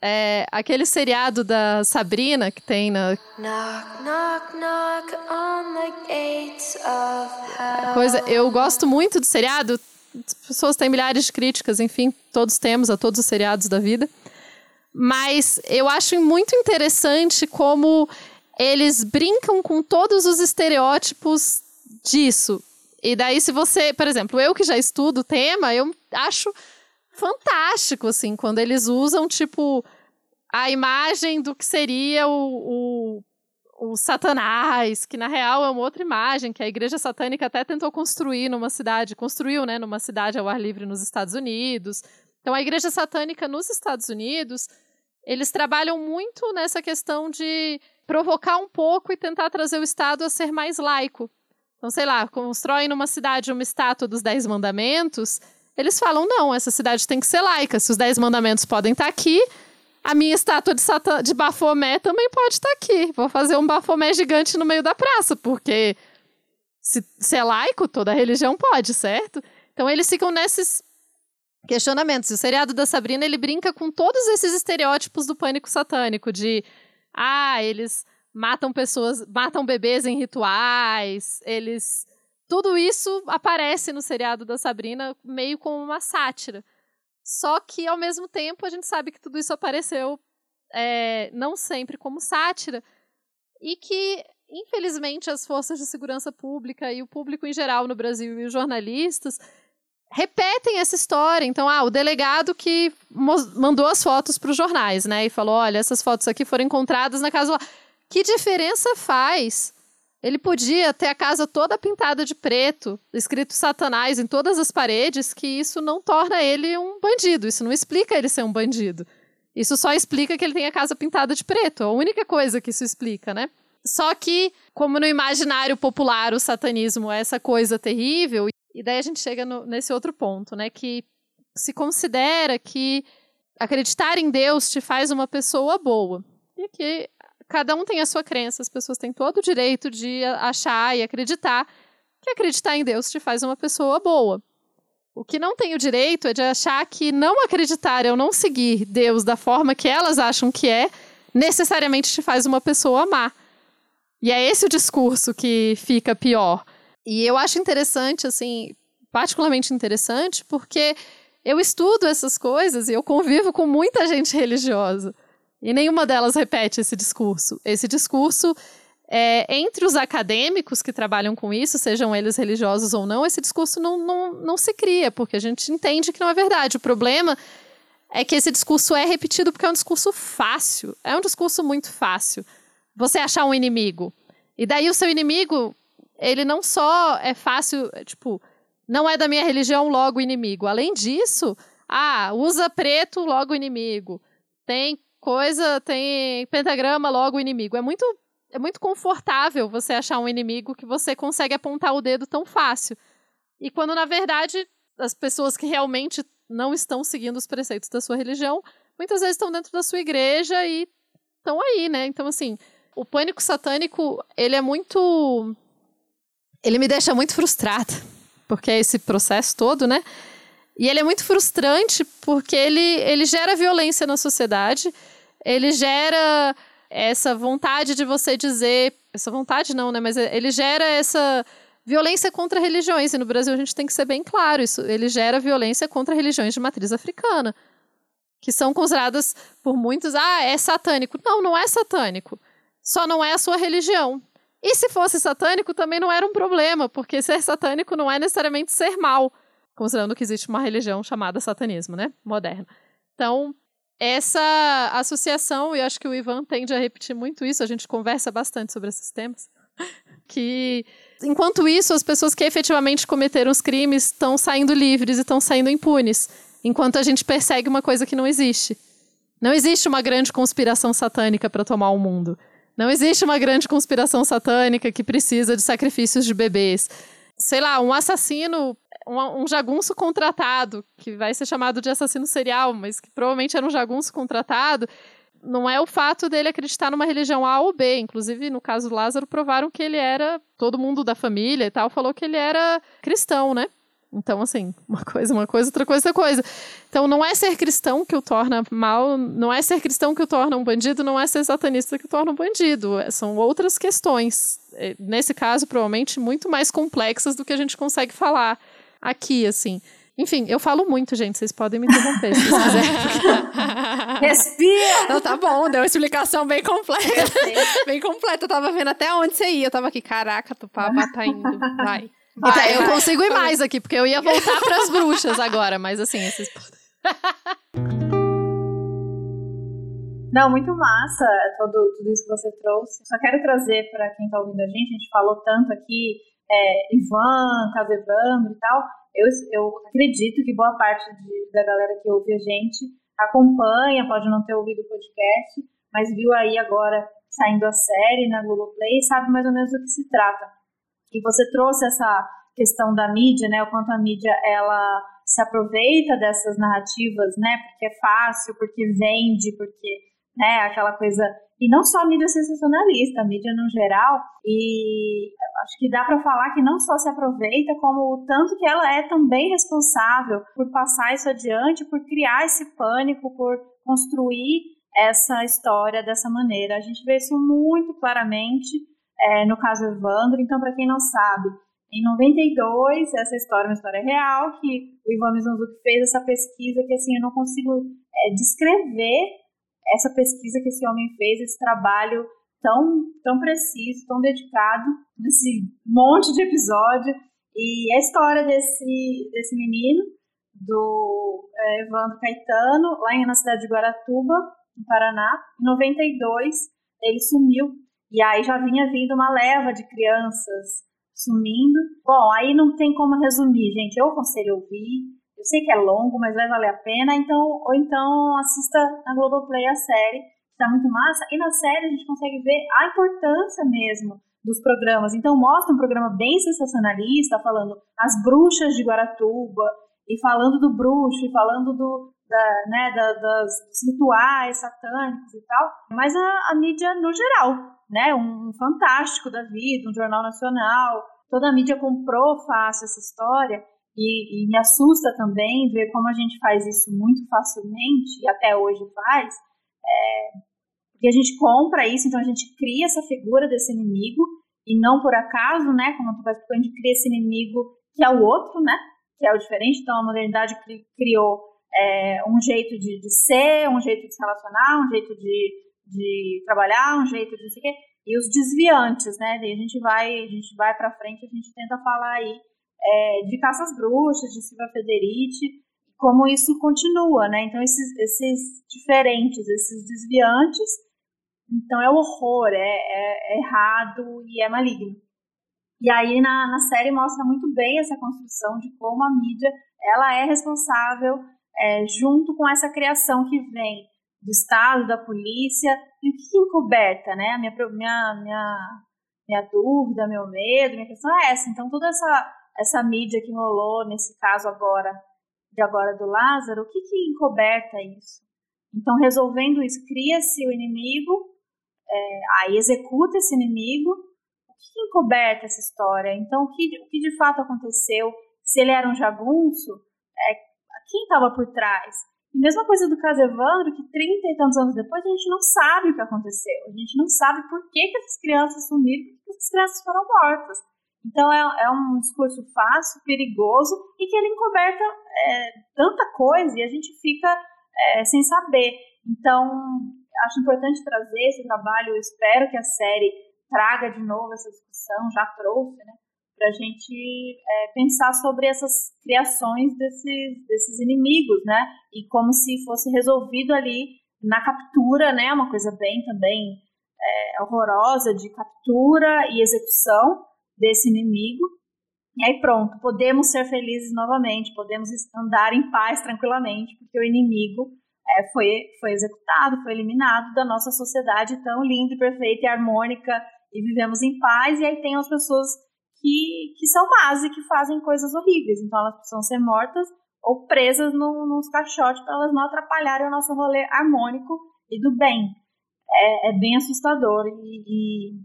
é, aquele seriado da Sabrina que tem na. Knock, knock, knock on the gates of Coisa, eu gosto muito do seriado. As pessoas têm milhares de críticas, enfim, todos temos a todos os seriados da vida. Mas eu acho muito interessante como eles brincam com todos os estereótipos disso. E daí, se você, por exemplo, eu que já estudo o tema, eu acho fantástico, assim, quando eles usam, tipo, a imagem do que seria o, o, o Satanás, que na real é uma outra imagem que a igreja satânica até tentou construir numa cidade, construiu, né, numa cidade ao ar livre nos Estados Unidos. Então a igreja satânica nos Estados Unidos, eles trabalham muito nessa questão de provocar um pouco e tentar trazer o Estado a ser mais laico. Então, sei lá, constroem numa cidade uma estátua dos Dez Mandamentos, eles falam, não, essa cidade tem que ser laica. Se os Dez Mandamentos podem estar aqui, a minha estátua de, Satan, de Bafomé também pode estar aqui. Vou fazer um Bafomé gigante no meio da praça, porque se, se é laico, toda religião pode, certo? Então eles ficam nesses questionamentos. O seriado da Sabrina, ele brinca com todos esses estereótipos do pânico satânico, de ah, eles matam pessoas, matam bebês em rituais, eles. Tudo isso aparece no seriado da Sabrina meio como uma sátira. Só que, ao mesmo tempo, a gente sabe que tudo isso apareceu é, não sempre como sátira e que, infelizmente, as forças de segurança pública e o público em geral no Brasil e os jornalistas repetem essa história. Então, ah, o delegado que mandou as fotos para os jornais, né? E falou: olha, essas fotos aqui foram encontradas na casa. Que diferença faz? Ele podia ter a casa toda pintada de preto, escrito Satanás em todas as paredes, que isso não torna ele um bandido. Isso não explica ele ser um bandido. Isso só explica que ele tem a casa pintada de preto. É a única coisa que isso explica, né? Só que, como no imaginário popular o satanismo é essa coisa terrível, e daí a gente chega no, nesse outro ponto, né? Que se considera que acreditar em Deus te faz uma pessoa boa. E que cada um tem a sua crença, as pessoas têm todo o direito de achar e acreditar que acreditar em Deus te faz uma pessoa boa. O que não tem o direito é de achar que não acreditar ou não seguir Deus da forma que elas acham que é, necessariamente te faz uma pessoa má. E é esse o discurso que fica pior. E eu acho interessante, assim, particularmente interessante, porque eu estudo essas coisas e eu convivo com muita gente religiosa. E nenhuma delas repete esse discurso. Esse discurso, é, entre os acadêmicos que trabalham com isso, sejam eles religiosos ou não, esse discurso não, não, não se cria, porque a gente entende que não é verdade. O problema é que esse discurso é repetido porque é um discurso fácil. É um discurso muito fácil. Você achar um inimigo. E daí o seu inimigo, ele não só é fácil, tipo, não é da minha religião, logo inimigo. Além disso, ah, usa preto, logo inimigo. Tem coisa, tem pentagrama, logo o inimigo. É muito, é muito confortável você achar um inimigo que você consegue apontar o dedo tão fácil. E quando, na verdade, as pessoas que realmente não estão seguindo os preceitos da sua religião, muitas vezes estão dentro da sua igreja e estão aí, né? Então, assim, o pânico satânico, ele é muito. Ele me deixa muito frustrada, porque é esse processo todo, né? E ele é muito frustrante porque ele, ele gera violência na sociedade ele gera essa vontade de você dizer. Essa vontade não, né? Mas ele gera essa violência contra religiões. E no Brasil a gente tem que ser bem claro isso. Ele gera violência contra religiões de matriz africana. Que são consideradas por muitos, ah, é satânico. Não, não é satânico. Só não é a sua religião. E se fosse satânico, também não era um problema, porque ser satânico não é necessariamente ser mal, considerando que existe uma religião chamada satanismo, né? Moderna. Então, essa associação, e acho que o Ivan tende a repetir muito isso, a gente conversa bastante sobre esses temas, que enquanto isso, as pessoas que efetivamente cometeram os crimes estão saindo livres e estão saindo impunes, enquanto a gente persegue uma coisa que não existe. Não existe uma grande conspiração satânica para tomar o mundo. Não existe uma grande conspiração satânica que precisa de sacrifícios de bebês. Sei lá, um assassino um, um, jagunço contratado, que vai ser chamado de assassino serial, mas que provavelmente era um jagunço contratado, não é o fato dele acreditar numa religião A ou B. Inclusive, no caso do Lázaro, provaram que ele era. Todo mundo da família e tal falou que ele era cristão, né? Então, assim, uma coisa, uma coisa, outra coisa, outra coisa. Então, não é ser cristão que o torna mal, não é ser cristão que o torna um bandido, não é ser satanista que o torna um bandido. São outras questões. É, nesse caso, provavelmente, muito mais complexas do que a gente consegue falar aqui, assim. Enfim, eu falo muito, gente. Vocês podem me interromper se vocês quiserem. Respira! Não, tá bom, deu uma explicação bem completa. bem completa. Eu tava vendo até onde você ia. Eu tava aqui, caraca, Tupava tá indo. Vai. Vai, então, eu vai. consigo ir mais aqui, porque eu ia voltar pras bruxas agora, mas assim, vocês podem. Não, muito massa todo, tudo isso que você trouxe. Só quero trazer para quem está ouvindo a gente, a gente falou tanto aqui, é, Ivan, Casevandro e tal. Eu, eu acredito que boa parte de, da galera que ouve a gente acompanha, pode não ter ouvido o podcast, mas viu aí agora saindo a série na Globoplay e sabe mais ou menos do que se trata. E você trouxe essa questão da mídia, né? O quanto a mídia ela se aproveita dessas narrativas, né? Porque é fácil, porque vende, porque né? Aquela coisa. E não só a mídia sensacionalista, a mídia no geral. E acho que dá para falar que não só se aproveita, como o tanto que ela é também responsável por passar isso adiante, por criar esse pânico, por construir essa história dessa maneira. A gente vê isso muito claramente é, no caso Evandro. Então, para quem não sabe, em 92, essa história é uma história real, que o Ivan Mizanzuki fez essa pesquisa que, assim, eu não consigo é, descrever essa pesquisa que esse homem fez, esse trabalho tão, tão preciso, tão dedicado, nesse monte de episódio. E a história desse, desse menino, do é, Evandro Caetano, lá na cidade de Guaratuba, no Paraná, em 92, ele sumiu. E aí já vinha vindo uma leva de crianças sumindo. Bom, aí não tem como resumir, gente. Eu aconselho ouvir. Eu sei que é longo, mas vai valer a pena. Então, ou então assista na Globoplay a série, que tá muito massa. E na série a gente consegue ver a importância mesmo dos programas. Então mostra um programa bem sensacionalista, falando as bruxas de Guaratuba, e falando do bruxo, e falando do, da, né, da, das, dos rituais satânicos e tal, mas a, a mídia no geral, né, um, fantástico da vida, um jornal nacional, toda a mídia comprou fácil essa história e, e, me assusta também ver como a gente faz isso muito facilmente, e até hoje faz, é, porque a gente compra isso, então a gente cria essa figura desse inimigo, e não por acaso, né, como tu vai a gente cria esse inimigo que é o outro, né, que é o diferente, então a modernidade criou é, um jeito de, de, ser, um jeito de se relacionar, um jeito de, de trabalhar, um jeito de não sei o quê, e os desviantes, né, daí a gente vai, a gente vai para frente, a gente tenta falar aí é, de Caças Bruxas, de Silvia Federici, como isso continua, né? Então, esses, esses diferentes, esses desviantes, então é horror, é, é, é errado e é maligno. E aí na, na série mostra muito bem essa construção de como a mídia ela é responsável é, junto com essa criação que vem do Estado, da polícia, e o que encoberta, né? A minha, minha, minha, minha dúvida, meu medo, minha questão é essa. Então, toda essa essa mídia que rolou nesse caso agora, de agora do Lázaro, o que que encoberta isso? Então, resolvendo isso, cria-se o inimigo, é, aí executa esse inimigo, o que, que encoberta essa história? Então, o que, o que de fato aconteceu? Se ele era um jagunço, é, quem estava por trás? E mesma coisa do caso Evandro, que 30 e tantos anos depois a gente não sabe o que aconteceu. A gente não sabe por que, que essas crianças sumiram, por que essas crianças foram mortas. Então é, é, um discurso fácil, perigoso e que ele encoberta é, tanta coisa e a gente fica é, sem saber. Então acho importante trazer esse trabalho. Eu espero que a série traga de novo essa discussão, já trouxe, né? Para a gente é, pensar sobre essas criações desses, desses inimigos, né? E como se fosse resolvido ali na captura, né? Uma coisa bem também é, horrorosa de captura e execução desse inimigo. E aí pronto, podemos ser felizes novamente, podemos andar em paz tranquilamente, porque o inimigo é, foi, foi executado, foi eliminado da nossa sociedade tão linda e perfeita e harmônica, e vivemos em paz, e aí tem as pessoas que, que são más e que fazem coisas horríveis, então elas precisam ser mortas ou presas nos caixotes para elas não atrapalharem o nosso rolê harmônico e do bem. É, é bem assustador e, e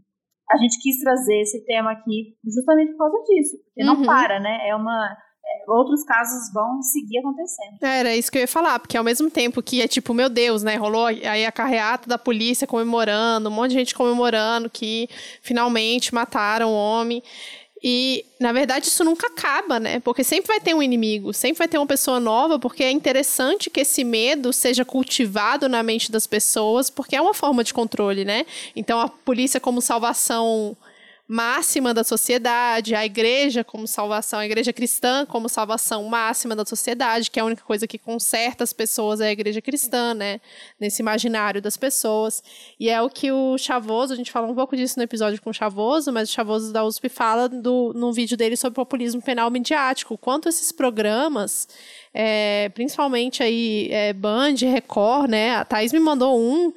a gente quis trazer esse tema aqui justamente por causa disso, porque uhum. não para, né? É uma é, outros casos vão seguir acontecendo. Era isso que eu ia falar, porque ao mesmo tempo que é tipo, meu Deus, né? Rolou aí a carreata da polícia comemorando, um monte de gente comemorando que finalmente mataram o homem. E, na verdade, isso nunca acaba, né? Porque sempre vai ter um inimigo, sempre vai ter uma pessoa nova, porque é interessante que esse medo seja cultivado na mente das pessoas, porque é uma forma de controle, né? Então, a polícia como salvação máxima da sociedade, a igreja como salvação, a igreja cristã como salvação máxima da sociedade, que é a única coisa que conserta as pessoas é a igreja cristã, né? Nesse imaginário das pessoas. E é o que o Chavoso, a gente falou um pouco disso no episódio com o Chavoso, mas o Chavoso da USP fala do, no vídeo dele sobre populismo penal midiático, quanto esses programas é, principalmente aí é, Band, Record, né? A Thaís me mandou um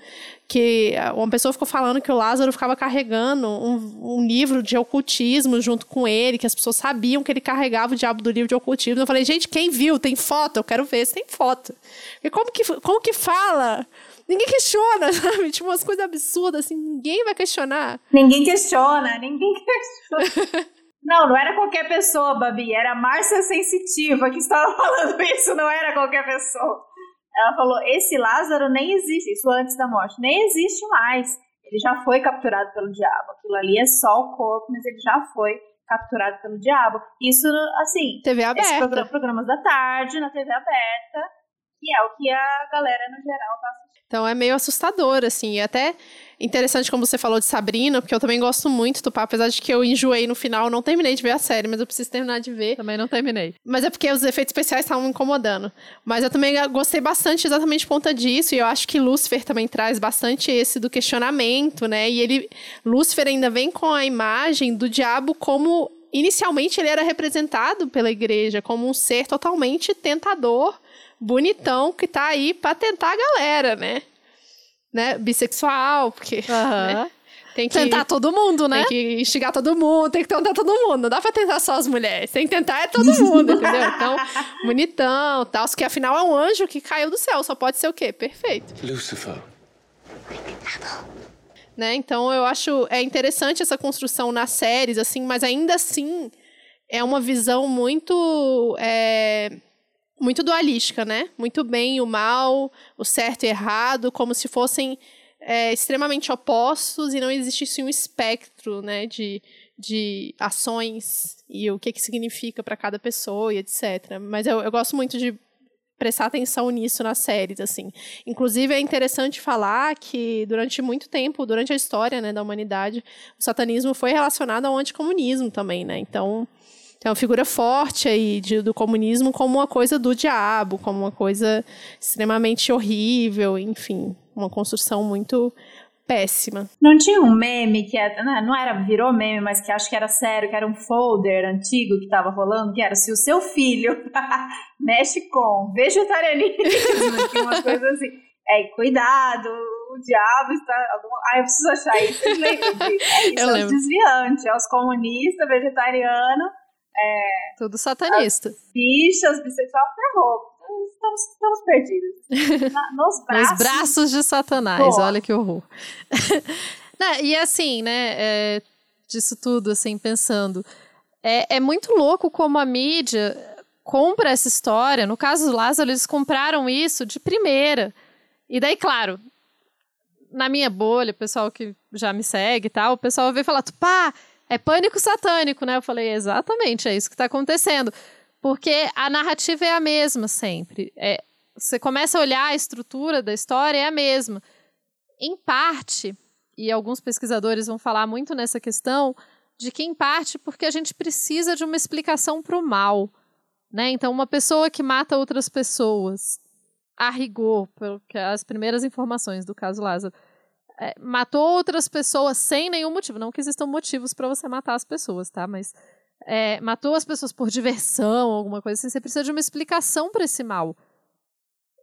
que uma pessoa ficou falando que o Lázaro ficava carregando um, um, livro de ocultismo junto com ele, que as pessoas sabiam que ele carregava o diabo do livro de ocultismo. Eu falei, gente, quem viu? Tem foto? Eu quero ver se tem foto. E como que, como que fala? Ninguém questiona, sabe? Tipo, umas coisas absurdas, assim, ninguém vai questionar. Ninguém questiona, ninguém questiona. Não, não era qualquer pessoa, Babi. Era a Márcia Sensitiva que estava falando isso, não era qualquer pessoa. Ela falou: esse Lázaro nem existe, isso antes da morte, nem existe mais. Ele já foi capturado pelo diabo. Aquilo ali é só o corpo, mas ele já foi capturado pelo diabo. Isso, assim. TV aberta. Programa, programas da tarde, na TV aberta, que é o que a galera no geral tá assistindo. Então é meio assustador, assim. E até interessante como você falou de Sabrina, porque eu também gosto muito do papo, apesar de que eu enjoei no final, não terminei de ver a série, mas eu preciso terminar de ver. Também não terminei. Mas é porque os efeitos especiais estavam me incomodando. Mas eu também gostei bastante exatamente por conta disso, e eu acho que Lúcifer também traz bastante esse do questionamento, né? E ele, Lúcifer ainda vem com a imagem do diabo como inicialmente ele era representado pela igreja como um ser totalmente tentador, bonitão que tá aí para tentar a galera, né? Né, bissexual, porque uhum. né, tem que tentar todo mundo, né? Tem que instigar todo mundo, tem que tentar todo mundo. Não dá pra tentar só as mulheres. Tem que tentar é todo mundo, entendeu? Então, bonitão, tal. Que afinal é um anjo que caiu do céu. Só pode ser o quê? Perfeito. Lucifer. Né? Então eu acho é interessante essa construção nas séries, assim, mas ainda assim é uma visão muito é, muito dualística, né? Muito bem e o mal, o certo e errado, como se fossem é, extremamente opostos e não existisse um espectro, né, de, de ações e o que que significa para cada pessoa e etc. Mas eu, eu gosto muito de prestar atenção nisso nas séries, assim. Inclusive, é interessante falar que durante muito tempo, durante a história né, da humanidade, o satanismo foi relacionado ao anticomunismo também, né? Então, é uma figura forte aí de, do comunismo como uma coisa do diabo, como uma coisa extremamente horrível, enfim, uma construção muito péssima. Não tinha um meme que era, é, não era, virou meme, mas que acho que era sério, que era um folder antigo que tava rolando, que era se o seu filho mexe com vegetarianismo, uma coisa assim. É, cuidado, o diabo está. Ah, eu preciso achar isso. Lembram disso? É isso, eu é os desviantes, é os comunistas, vegetarianos é, Tudo satanista. Bichas, bissexual, ferrou. Estamos, estamos perdidos. Na, nos braços. Nos braços de Satanás, olha que horror. Não, e assim, né, é, disso tudo, assim, pensando, é, é muito louco como a mídia compra essa história. No caso do Lázaro, eles compraram isso de primeira. E daí, claro, na minha bolha, o pessoal que já me segue e tal, o pessoal vem falar, pá, é pânico satânico, né? Eu falei, exatamente, é isso que está acontecendo. Porque a narrativa é a mesma sempre. É, você começa a olhar a estrutura da história, é a mesma. Em parte, e alguns pesquisadores vão falar muito nessa questão, de que em parte porque a gente precisa de uma explicação para o mal. Né? Então, uma pessoa que mata outras pessoas, a rigor, pelo que as primeiras informações do caso Lázaro, é, matou outras pessoas sem nenhum motivo. Não que existam motivos para você matar as pessoas, tá? Mas é, matou as pessoas por diversão, alguma coisa assim. Você precisa de uma explicação para esse mal.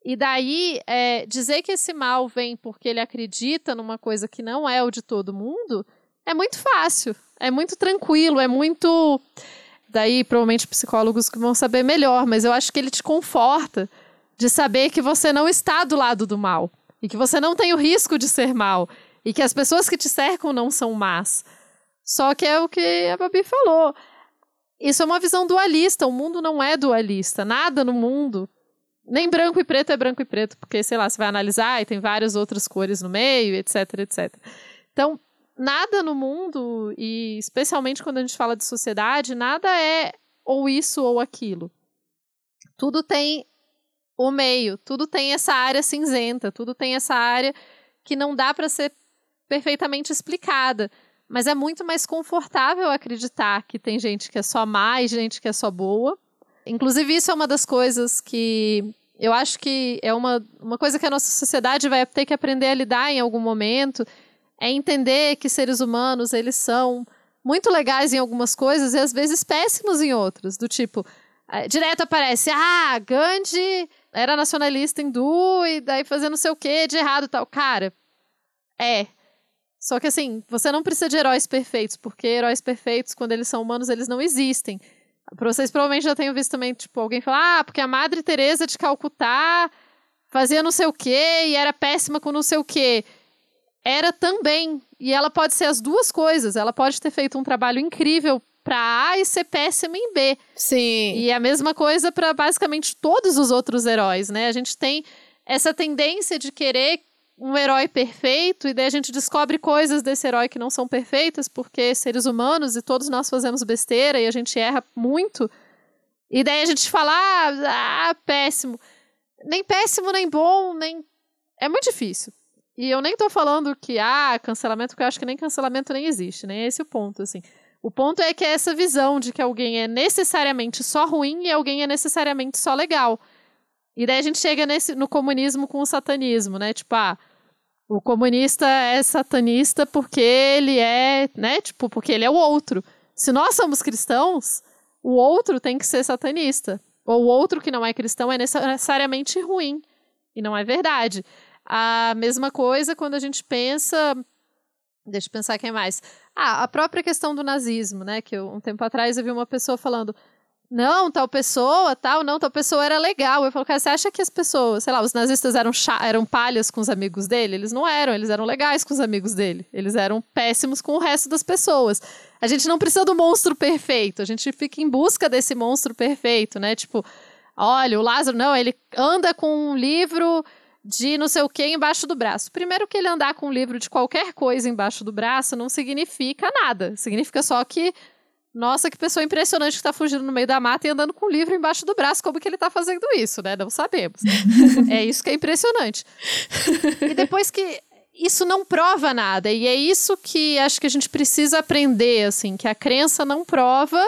E daí, é, dizer que esse mal vem porque ele acredita numa coisa que não é o de todo mundo é muito fácil, é muito tranquilo, é muito. Daí, provavelmente, psicólogos que vão saber melhor, mas eu acho que ele te conforta de saber que você não está do lado do mal e que você não tem o risco de ser mal e que as pessoas que te cercam não são más. Só que é o que a Babi falou. Isso é uma visão dualista. O mundo não é dualista. Nada no mundo. Nem branco e preto é branco e preto, porque, sei lá, você vai analisar e tem várias outras cores no meio, etc, etc. Então, nada no mundo, e especialmente quando a gente fala de sociedade, nada é ou isso ou aquilo. Tudo tem o meio. Tudo tem essa área cinzenta, tudo tem essa área que não dá para ser perfeitamente explicada. Mas é muito mais confortável acreditar que tem gente que é só má e gente que é só boa. Inclusive, isso é uma das coisas que eu acho que é uma, uma coisa que a nossa sociedade vai ter que aprender a lidar em algum momento. É entender que seres humanos, eles são muito legais em algumas coisas e às vezes péssimos em outras. Do tipo, é, direto aparece, ah, Gandhi era nacionalista hindu e daí fazendo não sei o que de errado tal. Cara, é. Só que assim, você não precisa de heróis perfeitos, porque heróis perfeitos, quando eles são humanos, eles não existem. Vocês provavelmente já tenham visto também, tipo, alguém falar, ah, porque a Madre Teresa de Calcutá fazia não sei o quê e era péssima com não sei o quê. Era também. E ela pode ser as duas coisas. Ela pode ter feito um trabalho incrível para A e ser péssima em B. Sim. E a mesma coisa para basicamente todos os outros heróis, né? A gente tem essa tendência de querer um herói perfeito e daí a gente descobre coisas desse herói que não são perfeitas porque seres humanos e todos nós fazemos besteira e a gente erra muito. E daí a gente fala, ah, ah péssimo. Nem péssimo, nem bom, nem. É muito difícil. E eu nem tô falando que, ah, cancelamento, porque eu acho que nem cancelamento nem existe, nem né? esse é o ponto, assim. O ponto é que é essa visão de que alguém é necessariamente só ruim e alguém é necessariamente só legal. E daí a gente chega nesse, no comunismo com o satanismo, né? Tipo, ah, o comunista é satanista porque ele é, né? Tipo, porque ele é o outro. Se nós somos cristãos, o outro tem que ser satanista. Ou o outro que não é cristão é necessariamente ruim. E não é verdade. A mesma coisa quando a gente pensa. Deixa eu pensar quem mais. Ah, a própria questão do nazismo, né? Que eu, um tempo atrás eu vi uma pessoa falando. Não, tal pessoa, tal, não, tal pessoa era legal. Eu falo, cara, você acha que as pessoas, sei lá, os nazistas eram, eram palhas com os amigos dele? Eles não eram, eles eram legais com os amigos dele. Eles eram péssimos com o resto das pessoas. A gente não precisa do monstro perfeito, a gente fica em busca desse monstro perfeito, né? Tipo, olha, o Lázaro, não, ele anda com um livro de não sei o que embaixo do braço. Primeiro que ele andar com um livro de qualquer coisa embaixo do braço não significa nada. Significa só que, nossa, que pessoa impressionante que está fugindo no meio da mata e andando com um livro embaixo do braço. Como que ele está fazendo isso, né? Não sabemos. é isso que é impressionante. e depois que isso não prova nada. E é isso que acho que a gente precisa aprender, assim, que a crença não prova.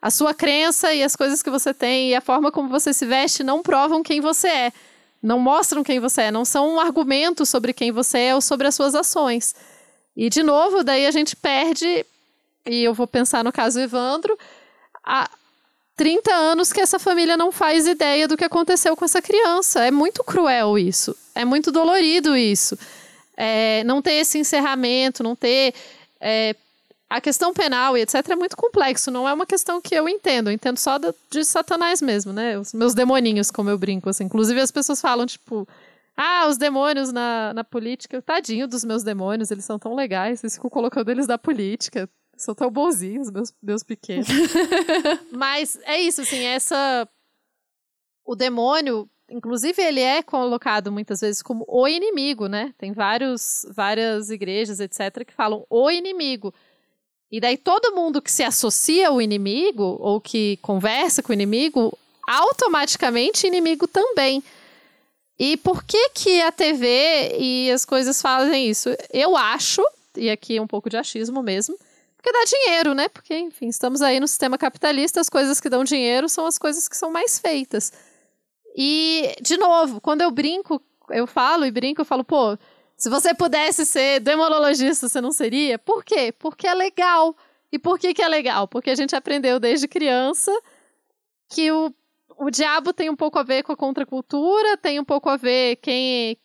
A sua crença e as coisas que você tem e a forma como você se veste não provam quem você é não mostram quem você é, não são um argumento sobre quem você é ou sobre as suas ações. E, de novo, daí a gente perde, e eu vou pensar no caso Evandro, há 30 anos que essa família não faz ideia do que aconteceu com essa criança. É muito cruel isso. É muito dolorido isso. É, não ter esse encerramento, não ter é, a questão penal e etc. é muito complexo, não é uma questão que eu entendo. Eu entendo só de Satanás mesmo, né? Os meus demoninhos, como eu brinco, assim. Inclusive as pessoas falam, tipo, ah, os demônios na, na política. Tadinho dos meus demônios, eles são tão legais, vocês ficam colocando eles na política. São tão bonzinhos, meus, meus pequenos. Mas é isso, assim, essa. O demônio, inclusive, ele é colocado muitas vezes como o inimigo, né? Tem vários, várias igrejas, etc., que falam o inimigo. E daí todo mundo que se associa ao inimigo ou que conversa com o inimigo, automaticamente inimigo também. E por que que a TV e as coisas fazem isso? Eu acho, e aqui é um pouco de achismo mesmo, porque dá dinheiro, né? Porque, enfim, estamos aí no sistema capitalista, as coisas que dão dinheiro são as coisas que são mais feitas. E, de novo, quando eu brinco, eu falo e brinco, eu falo, pô, se você pudesse ser demonologista, você não seria? Por quê? Porque é legal. E por que, que é legal? Porque a gente aprendeu desde criança que o, o diabo tem um pouco a ver com a contracultura, tem um pouco a ver quem,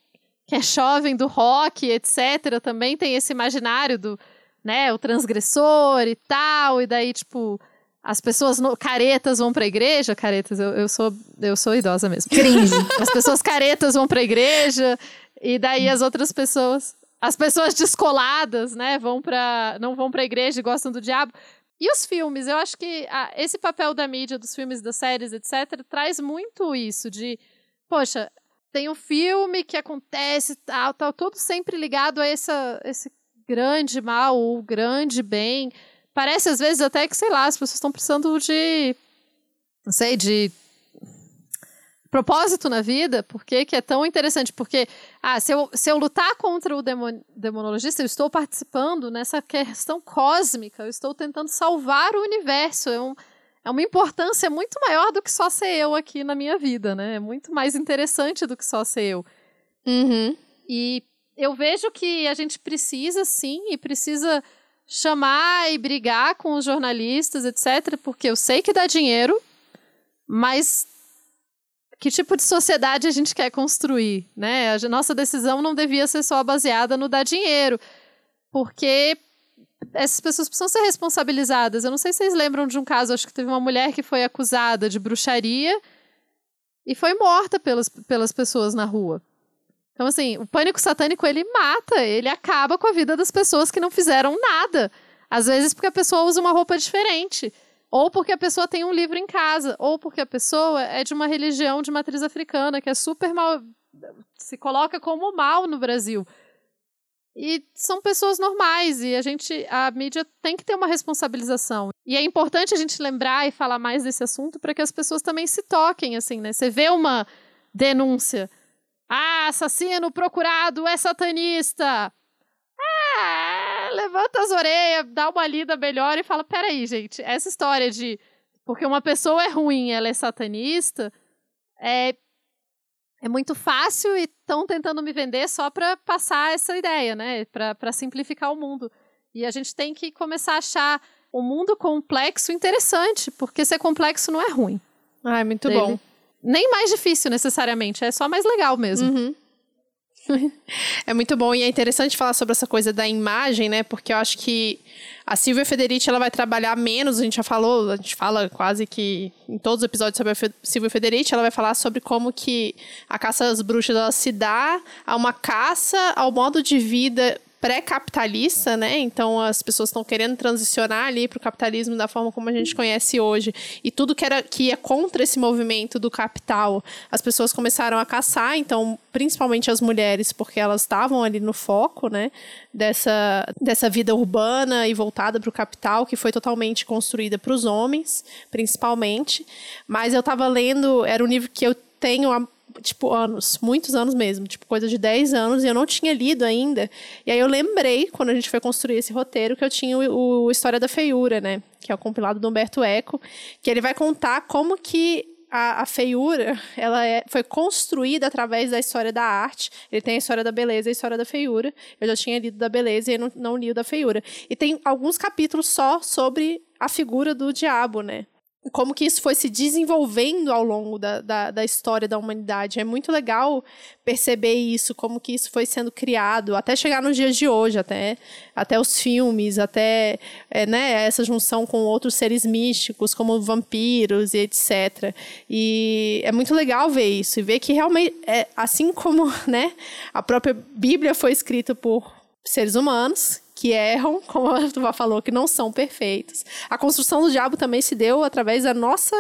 quem é jovem do rock, etc. Também tem esse imaginário do, né, o transgressor e tal, e daí, tipo, as pessoas no, caretas vão pra igreja, caretas, eu, eu, sou, eu sou idosa mesmo. Cringe. As pessoas caretas vão pra igreja, e daí as outras pessoas, as pessoas descoladas, né, vão para não vão para a igreja e gostam do diabo. E os filmes, eu acho que ah, esse papel da mídia, dos filmes, das séries, etc, traz muito isso de, poxa, tem um filme que acontece tal, tal, tudo sempre ligado a essa, esse grande mal ou grande bem. Parece às vezes até que, sei lá, as pessoas estão precisando de não sei, de propósito na vida, por que é tão interessante? Porque, ah, se eu, se eu lutar contra o demon, demonologista, eu estou participando nessa questão cósmica, eu estou tentando salvar o universo, é, um, é uma importância muito maior do que só ser eu aqui na minha vida, né? É muito mais interessante do que só ser eu. Uhum. E eu vejo que a gente precisa, sim, e precisa chamar e brigar com os jornalistas, etc., porque eu sei que dá dinheiro, mas que tipo de sociedade a gente quer construir, né? A nossa decisão não devia ser só baseada no dar dinheiro, porque essas pessoas precisam ser responsabilizadas. Eu não sei se vocês lembram de um caso, acho que teve uma mulher que foi acusada de bruxaria e foi morta pelas, pelas pessoas na rua. Então, assim, o pânico satânico, ele mata, ele acaba com a vida das pessoas que não fizeram nada. Às vezes porque a pessoa usa uma roupa diferente, ou porque a pessoa tem um livro em casa, ou porque a pessoa é de uma religião de matriz africana, que é super mal. se coloca como mal no Brasil. E são pessoas normais, e a gente, a mídia tem que ter uma responsabilização. E é importante a gente lembrar e falar mais desse assunto para que as pessoas também se toquem, assim, né? Você vê uma denúncia ah, assassino procurado é satanista. Ah, levanta as orelhas, dá uma lida melhor e fala: peraí, gente, essa história de porque uma pessoa é ruim, ela é satanista, é, é muito fácil e estão tentando me vender só para passar essa ideia, né? Para simplificar o mundo. E a gente tem que começar a achar o mundo complexo interessante, porque ser complexo não é ruim. Ah, é muito Dele. bom nem mais difícil necessariamente, é só mais legal mesmo. Uhum. É muito bom e é interessante falar sobre essa coisa da imagem, né? Porque eu acho que a Silvia Federici ela vai trabalhar menos, a gente já falou, a gente fala quase que em todos os episódios sobre a Silvia Federici, ela vai falar sobre como que a caça às bruxas ela se dá a uma caça ao modo de vida pré-capitalista, né? Então as pessoas estão querendo transicionar ali para o capitalismo da forma como a gente conhece hoje. E tudo que era que ia contra esse movimento do capital, as pessoas começaram a caçar, então principalmente as mulheres, porque elas estavam ali no foco, né? Dessa, dessa vida urbana e voltada para o capital, que foi totalmente construída para os homens, principalmente. Mas eu estava lendo, era um livro que eu tenho tipo, anos, muitos anos mesmo, tipo, coisa de 10 anos, e eu não tinha lido ainda. E aí eu lembrei, quando a gente foi construir esse roteiro, que eu tinha o, o História da Feiura, né? Que é o compilado do Humberto Eco, que ele vai contar como que a, a, feiura ela é, foi construída através da história da arte. Ele tem a história da beleza e a história da feiura. Eu já tinha lido da beleza e não, não li o da feiura. E tem alguns capítulos só sobre a figura do diabo, né? Como que isso foi se desenvolvendo ao longo da, da, da, história da humanidade. É muito legal perceber isso, como que isso foi sendo criado, até chegar nos dias de hoje, até, até os filmes, até é, né, essa junção com outros seres místicos, como vampiros e etc. E é muito legal ver isso, e ver que realmente, é, assim como né, a própria Bíblia foi escrita por seres humanos, que erram, como a Tuva falou, que não são perfeitos. A construção do diabo também se deu através da nossa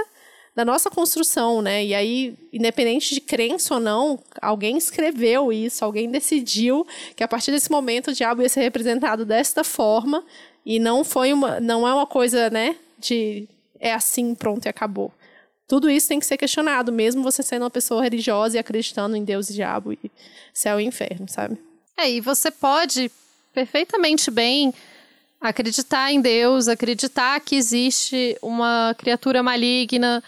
da nossa construção, né? E aí, independente de crença ou não, alguém escreveu isso, alguém decidiu que a partir desse momento o diabo ia ser representado desta forma e não foi uma, não é uma coisa, né, de é assim, pronto e acabou. Tudo isso tem que ser questionado, mesmo você sendo uma pessoa religiosa e acreditando em Deus e diabo e céu e inferno, sabe? É, e você pode perfeitamente bem acreditar em Deus, acreditar que existe uma criatura maligna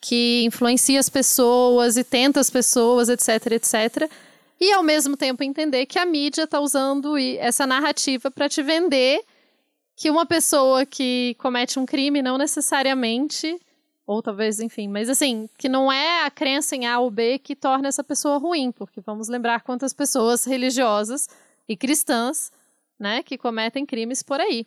que influencia as pessoas e tenta as pessoas, etc, etc. E ao mesmo tempo entender que a mídia está usando essa narrativa para te vender que uma pessoa que comete um crime não necessariamente, ou talvez, enfim, mas assim, que não é a crença em A ou B que torna essa pessoa ruim, porque vamos lembrar quantas pessoas religiosas e cristãs né, que cometem crimes por aí.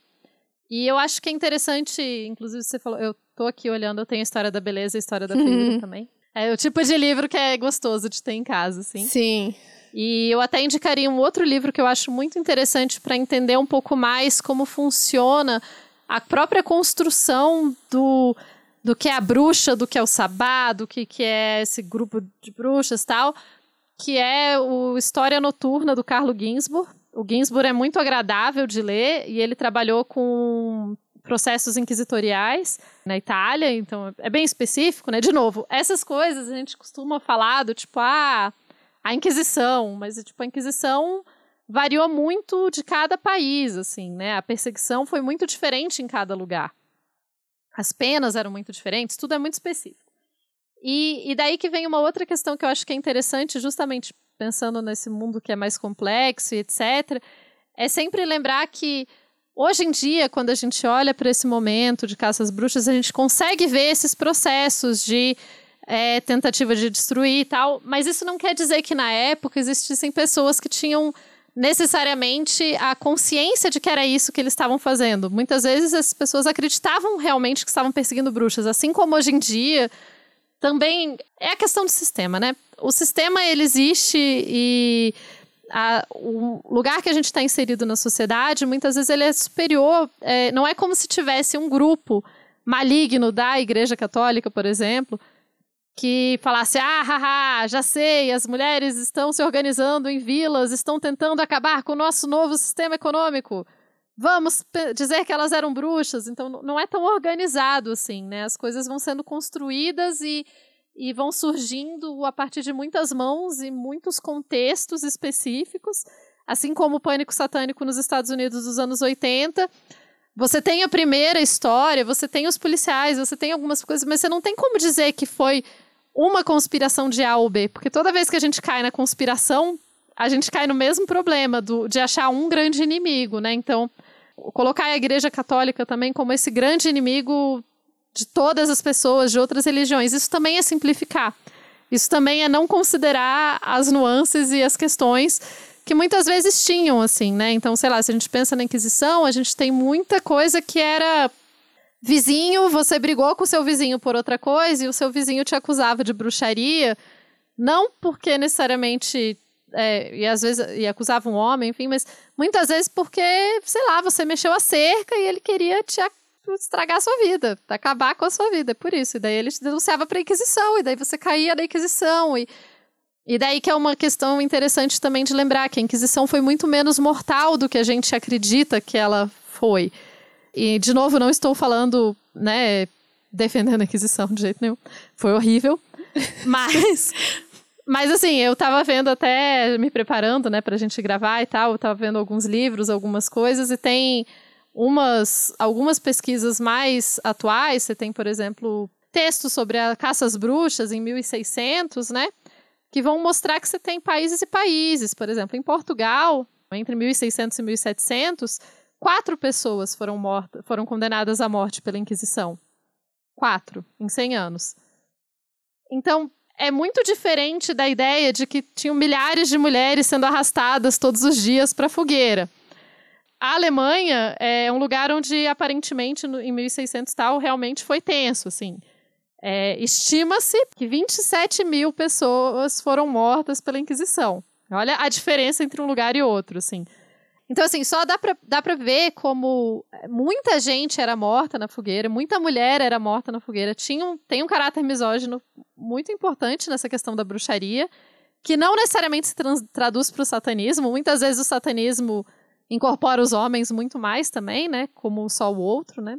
E eu acho que é interessante, inclusive você falou, eu tô aqui olhando, eu tenho a história da beleza e a história da figura também. É o tipo de livro que é gostoso de ter em casa, assim. Sim. E eu até indicaria um outro livro que eu acho muito interessante para entender um pouco mais como funciona a própria construção do, do que é a bruxa, do que é o sabá, do que, que é esse grupo de bruxas tal, que é o História Noturna do Carlo Ginsburg. O Ginsburg é muito agradável de ler e ele trabalhou com processos inquisitoriais na Itália, então é bem específico, né? De novo, essas coisas a gente costuma falar do tipo, ah, a Inquisição, mas tipo, a Inquisição variou muito de cada país, assim, né? A perseguição foi muito diferente em cada lugar. As penas eram muito diferentes, tudo é muito específico. E, e daí que vem uma outra questão que eu acho que é interessante, justamente pensando nesse mundo que é mais complexo e etc., é sempre lembrar que hoje em dia, quando a gente olha para esse momento de caças bruxas, a gente consegue ver esses processos de é, tentativa de destruir e tal, mas isso não quer dizer que na época existissem pessoas que tinham necessariamente a consciência de que era isso que eles estavam fazendo. Muitas vezes as pessoas acreditavam realmente que estavam perseguindo bruxas, assim como hoje em dia também é a questão do sistema, né? O sistema ele existe e a, o lugar que a gente está inserido na sociedade, muitas vezes ele é superior. É, não é como se tivesse um grupo maligno da Igreja Católica, por exemplo, que falasse: ah, haha, já sei, as mulheres estão se organizando em vilas, estão tentando acabar com o nosso novo sistema econômico. Vamos dizer que elas eram bruxas. Então, não é tão organizado assim, né? As coisas vão sendo construídas e e vão surgindo a partir de muitas mãos e muitos contextos específicos, assim como o pânico satânico nos Estados Unidos dos anos 80. Você tem a primeira história, você tem os policiais, você tem algumas coisas, mas você não tem como dizer que foi uma conspiração de A ou B, porque toda vez que a gente cai na conspiração, a gente cai no mesmo problema do, de achar um grande inimigo, né? Então, colocar a Igreja Católica também como esse grande inimigo de todas as pessoas de outras religiões. Isso também é simplificar. Isso também é não considerar as nuances e as questões que muitas vezes tinham, assim, né? Então, sei lá, se a gente pensa na Inquisição, a gente tem muita coisa que era vizinho, você brigou com o seu vizinho por outra coisa e o seu vizinho te acusava de bruxaria, não porque necessariamente é, e às vezes e acusava um homem, enfim, mas muitas vezes porque, sei lá, você mexeu a cerca e ele queria te estragar a sua vida, acabar com a sua vida, é por isso. E daí ele te denunciava para a Inquisição, e daí você caía da Inquisição. E, e daí que é uma questão interessante também de lembrar que a Inquisição foi muito menos mortal do que a gente acredita que ela foi. E, de novo, não estou falando, né, defendendo a Inquisição de jeito nenhum. Foi horrível. Mas. Mas assim, eu tava vendo até, me preparando, né, pra gente gravar e tal, eu tava vendo alguns livros, algumas coisas, e tem umas, algumas pesquisas mais atuais, você tem, por exemplo, textos sobre a caça às bruxas em 1600, né? Que vão mostrar que você tem países e países. Por exemplo, em Portugal, entre 1600 e 1700, quatro pessoas foram mortas, foram condenadas à morte pela Inquisição. Quatro, em 100 anos. Então, é muito diferente da ideia de que tinham milhares de mulheres sendo arrastadas todos os dias para a fogueira a Alemanha é um lugar onde, aparentemente, no, em 1600 tal, realmente foi tenso, assim. É, Estima-se que 27 mil pessoas foram mortas pela Inquisição. Olha a diferença entre um lugar e outro, assim. Então, assim, só dá pra, dá ver como muita gente era morta na fogueira, muita mulher era morta na fogueira. Tinha um, tem um caráter misógino muito importante nessa questão da bruxaria, que não necessariamente se traduz para o satanismo. Muitas vezes o satanismo incorpora os homens muito mais também, né? Como só o outro, né?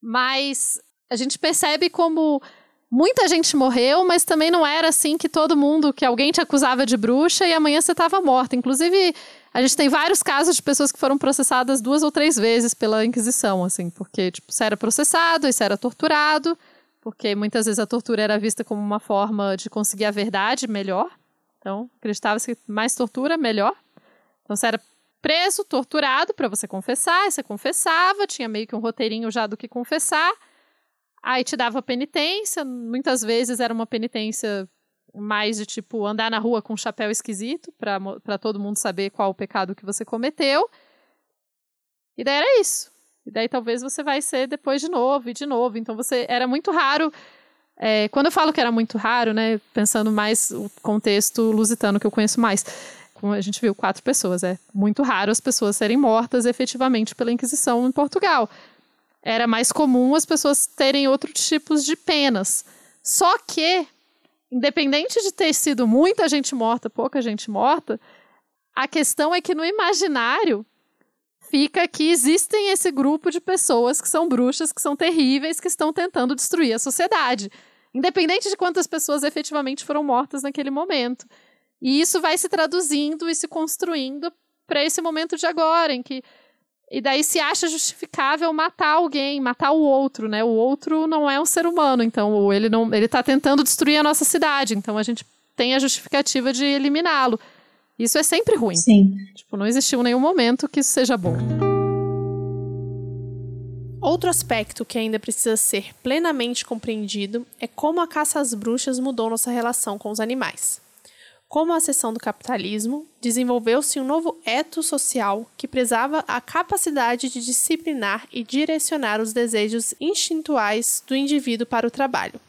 Mas a gente percebe como muita gente morreu, mas também não era assim que todo mundo, que alguém te acusava de bruxa e amanhã você estava morta. Inclusive, a gente tem vários casos de pessoas que foram processadas duas ou três vezes pela Inquisição, assim, porque tipo, você era processado e você era torturado, porque muitas vezes a tortura era vista como uma forma de conseguir a verdade melhor. Então, acreditava-se que mais tortura, melhor. Então, você era preso, torturado para você confessar, você confessava, tinha meio que um roteirinho já do que confessar. Aí te dava penitência, muitas vezes era uma penitência mais de tipo andar na rua com um chapéu esquisito para todo mundo saber qual o pecado que você cometeu. E daí era isso. E daí talvez você vai ser depois de novo e de novo. Então você era muito raro. É, quando eu falo que era muito raro, né, pensando mais o contexto lusitano que eu conheço mais, como a gente viu, quatro pessoas. É muito raro as pessoas serem mortas efetivamente pela Inquisição em Portugal. Era mais comum as pessoas terem outros tipos de penas. Só que, independente de ter sido muita gente morta, pouca gente morta, a questão é que no imaginário fica que existem esse grupo de pessoas que são bruxas, que são terríveis, que estão tentando destruir a sociedade. Independente de quantas pessoas efetivamente foram mortas naquele momento. E isso vai se traduzindo e se construindo para esse momento de agora, em que e daí se acha justificável matar alguém, matar o outro, né? O outro não é um ser humano, então ele não, ele tá tentando destruir a nossa cidade, então a gente tem a justificativa de eliminá-lo. Isso é sempre ruim. Sim. Tipo, não existiu nenhum momento que isso seja bom. Outro aspecto que ainda precisa ser plenamente compreendido é como a caça às bruxas mudou nossa relação com os animais. Como a seção do capitalismo, desenvolveu-se um novo eto social que prezava a capacidade de disciplinar e direcionar os desejos instintuais do indivíduo para o trabalho.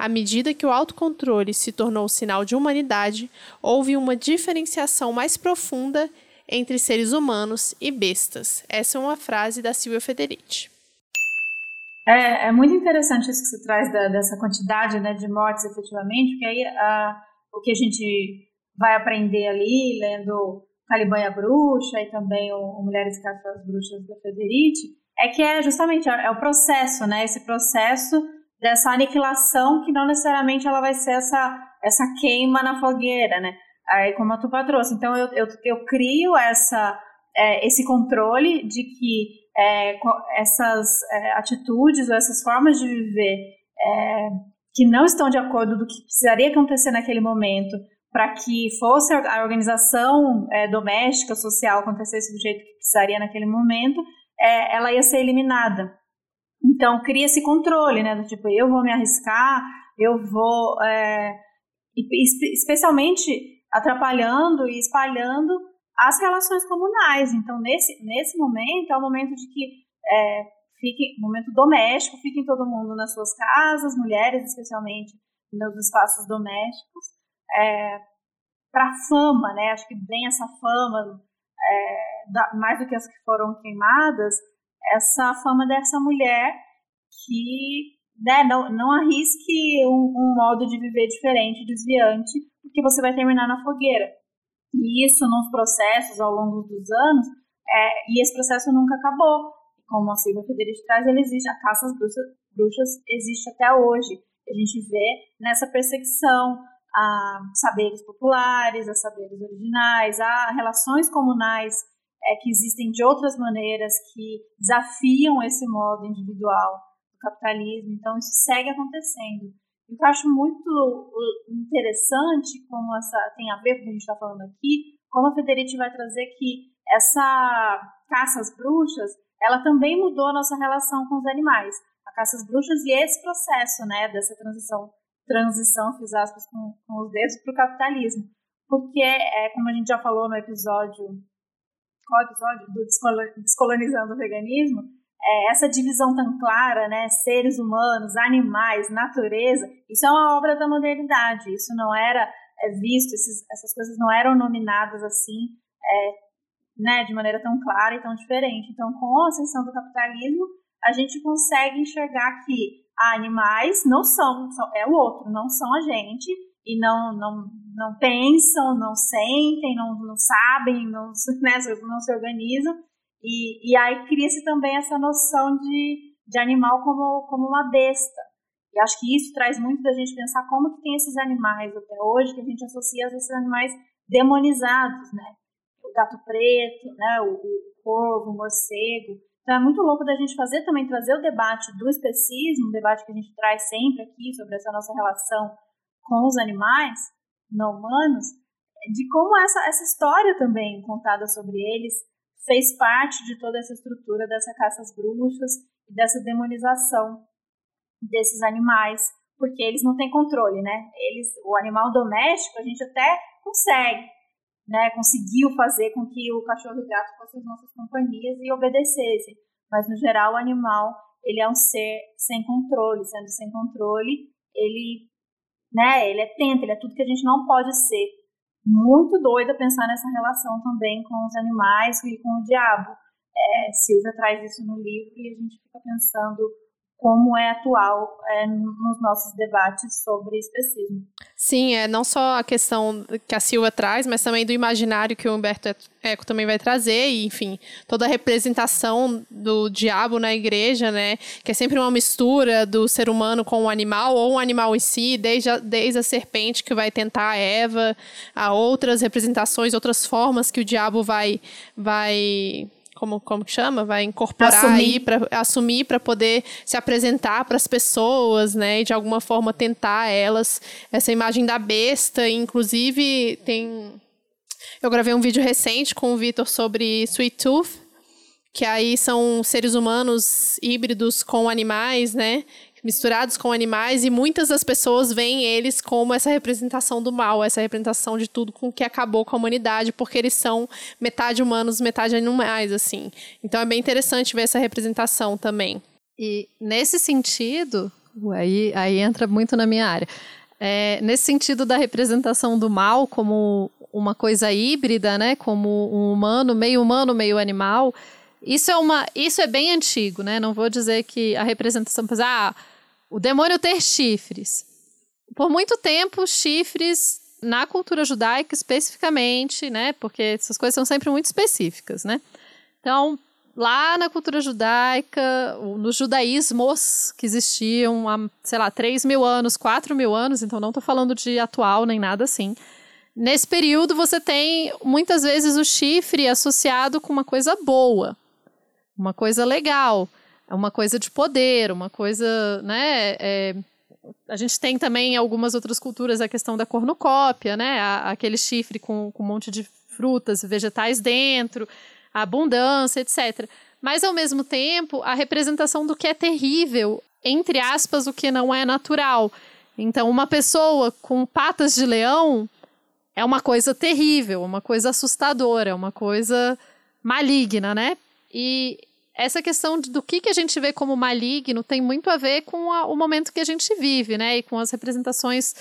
À medida que o autocontrole se tornou sinal de humanidade, houve uma diferenciação mais profunda entre seres humanos e bestas. Essa é uma frase da Silvia Federici. É, é muito interessante isso que você traz da, dessa quantidade né, de mortes, efetivamente, porque aí a, o que a gente vai aprender ali, lendo Caliban e a Bruxa e também o, o Mulheres Caças Bruxas da Federici, é que é justamente é, é o processo, né? Esse processo dessa aniquilação que não necessariamente ela vai ser essa, essa queima na fogueira, né? Aí, como a Tupá trouxe. Então, eu, eu, eu crio essa, é, esse controle de que é, essas é, atitudes ou essas formas de viver é, que não estão de acordo do que precisaria acontecer naquele momento para que fosse a organização é, doméstica, social acontecesse do jeito que precisaria naquele momento, é, ela ia ser eliminada. Então, cria esse controle, né? Do tipo, eu vou me arriscar, eu vou. É, especialmente atrapalhando e espalhando as relações comunais. Então, nesse, nesse momento, é o momento de que. É, fique, momento doméstico, fiquem todo mundo nas suas casas, mulheres especialmente nos espaços domésticos, é, para fama, né? Acho que vem essa fama, é, da, mais do que as que foram queimadas, essa fama dessa mulher que né, não, não arrisque um, um, modo de viver diferente, desviante, porque você vai terminar na fogueira. E isso nos processos ao longo dos anos, é, e esse processo nunca acabou. Como a Silvia Federici traz, ele existe, a caça às bruxas, bruxas existe até hoje. A gente vê nessa perseguição a saberes populares, a saberes originais, a relações comunais é, que existem de outras maneiras que desafiam esse modo individual do capitalismo. Então, isso segue acontecendo. O que eu acho muito interessante, como essa tem a ver com o que a gente está falando aqui, como a Federici vai trazer que essa caça às bruxas, ela também mudou a nossa relação com os animais. A caça às bruxas e esse processo, né, dessa transição, transição, fiz aspas com, com os dedos, para o capitalismo. Porque, é, como a gente já falou no episódio qual episódio? Do Descolonizando o Veganismo, é, essa divisão tão clara, né, seres humanos, animais, natureza, isso é uma obra da modernidade, isso não era é, visto, esses, essas coisas não eram nominadas assim, é, né, de maneira tão clara e tão diferente. Então, com a ascensão do capitalismo, a gente consegue enxergar que animais não são, são é o outro, não são a gente, e não, não, não pensam, não sentem, não, não sabem, não, né, não se organizam. E, e aí cria-se também essa noção de, de animal como, como uma besta. E acho que isso traz muito da gente pensar como que tem esses animais até hoje, que a gente associa a esses animais demonizados, né? O gato preto, né? o, o corvo, o morcego. Então é muito louco da gente fazer também, trazer o debate do especismo, um debate que a gente traz sempre aqui sobre essa nossa relação com os animais não humanos, de como essa, essa história também contada sobre eles fez parte de toda essa estrutura dessa caça às bruxas e dessa demonização desses animais, porque eles não têm controle, né? Eles, o animal doméstico, a gente até consegue, né? Conseguiu fazer com que o cachorro e gato fossem as nossas companhias e obedecessem, mas no geral o animal ele é um ser sem controle, sendo sem controle, ele né? Ele é tenta, ele é tudo que a gente não pode ser. Muito doida pensar nessa relação também com os animais e com o diabo. É, Silvia traz isso no livro e a gente fica pensando como é atual é, nos nossos debates sobre especismo. Sim, é não só a questão que a Silva traz, mas também do imaginário que o Humberto Eco também vai trazer, e enfim, toda a representação do diabo na igreja, né, que é sempre uma mistura do ser humano com o animal, ou um animal em si, desde a, desde a serpente que vai tentar a Eva, a outras representações, outras formas que o diabo vai, vai como, como que chama? Vai incorporar assumir. aí para assumir para poder se apresentar para as pessoas, né? E de alguma forma tentar elas essa imagem da besta, inclusive tem eu gravei um vídeo recente com o Vitor sobre Sweet Tooth, que aí são seres humanos híbridos com animais, né? Misturados com animais e muitas das pessoas veem eles como essa representação do mal, essa representação de tudo com que acabou com a humanidade, porque eles são metade humanos, metade animais, assim. Então é bem interessante ver essa representação também. E nesse sentido, aí, aí entra muito na minha área. É, nesse sentido da representação do mal como uma coisa híbrida, né, como um humano, meio humano, meio animal, isso é uma, isso é bem antigo, né? Não vou dizer que a representação, ah, o demônio ter chifres. Por muito tempo, chifres na cultura judaica especificamente, né? Porque essas coisas são sempre muito específicas, né? Então, lá na cultura judaica, nos judaísmos que existiam há, sei lá, 3 mil anos, 4 mil anos, então não estou falando de atual nem nada assim. Nesse período, você tem muitas vezes o chifre associado com uma coisa boa, uma coisa legal. É uma coisa de poder, uma coisa, né? É, a gente tem também em algumas outras culturas a questão da cornucópia, né? aquele chifre com, com um monte de frutas, vegetais dentro, a abundância, etc. Mas, ao mesmo tempo, a representação do que é terrível, entre aspas, o que não é natural. Então, uma pessoa com patas de leão é uma coisa terrível, uma coisa assustadora, uma coisa maligna, né? E essa questão do que, que a gente vê como maligno tem muito a ver com a, o momento que a gente vive, né? E com as representações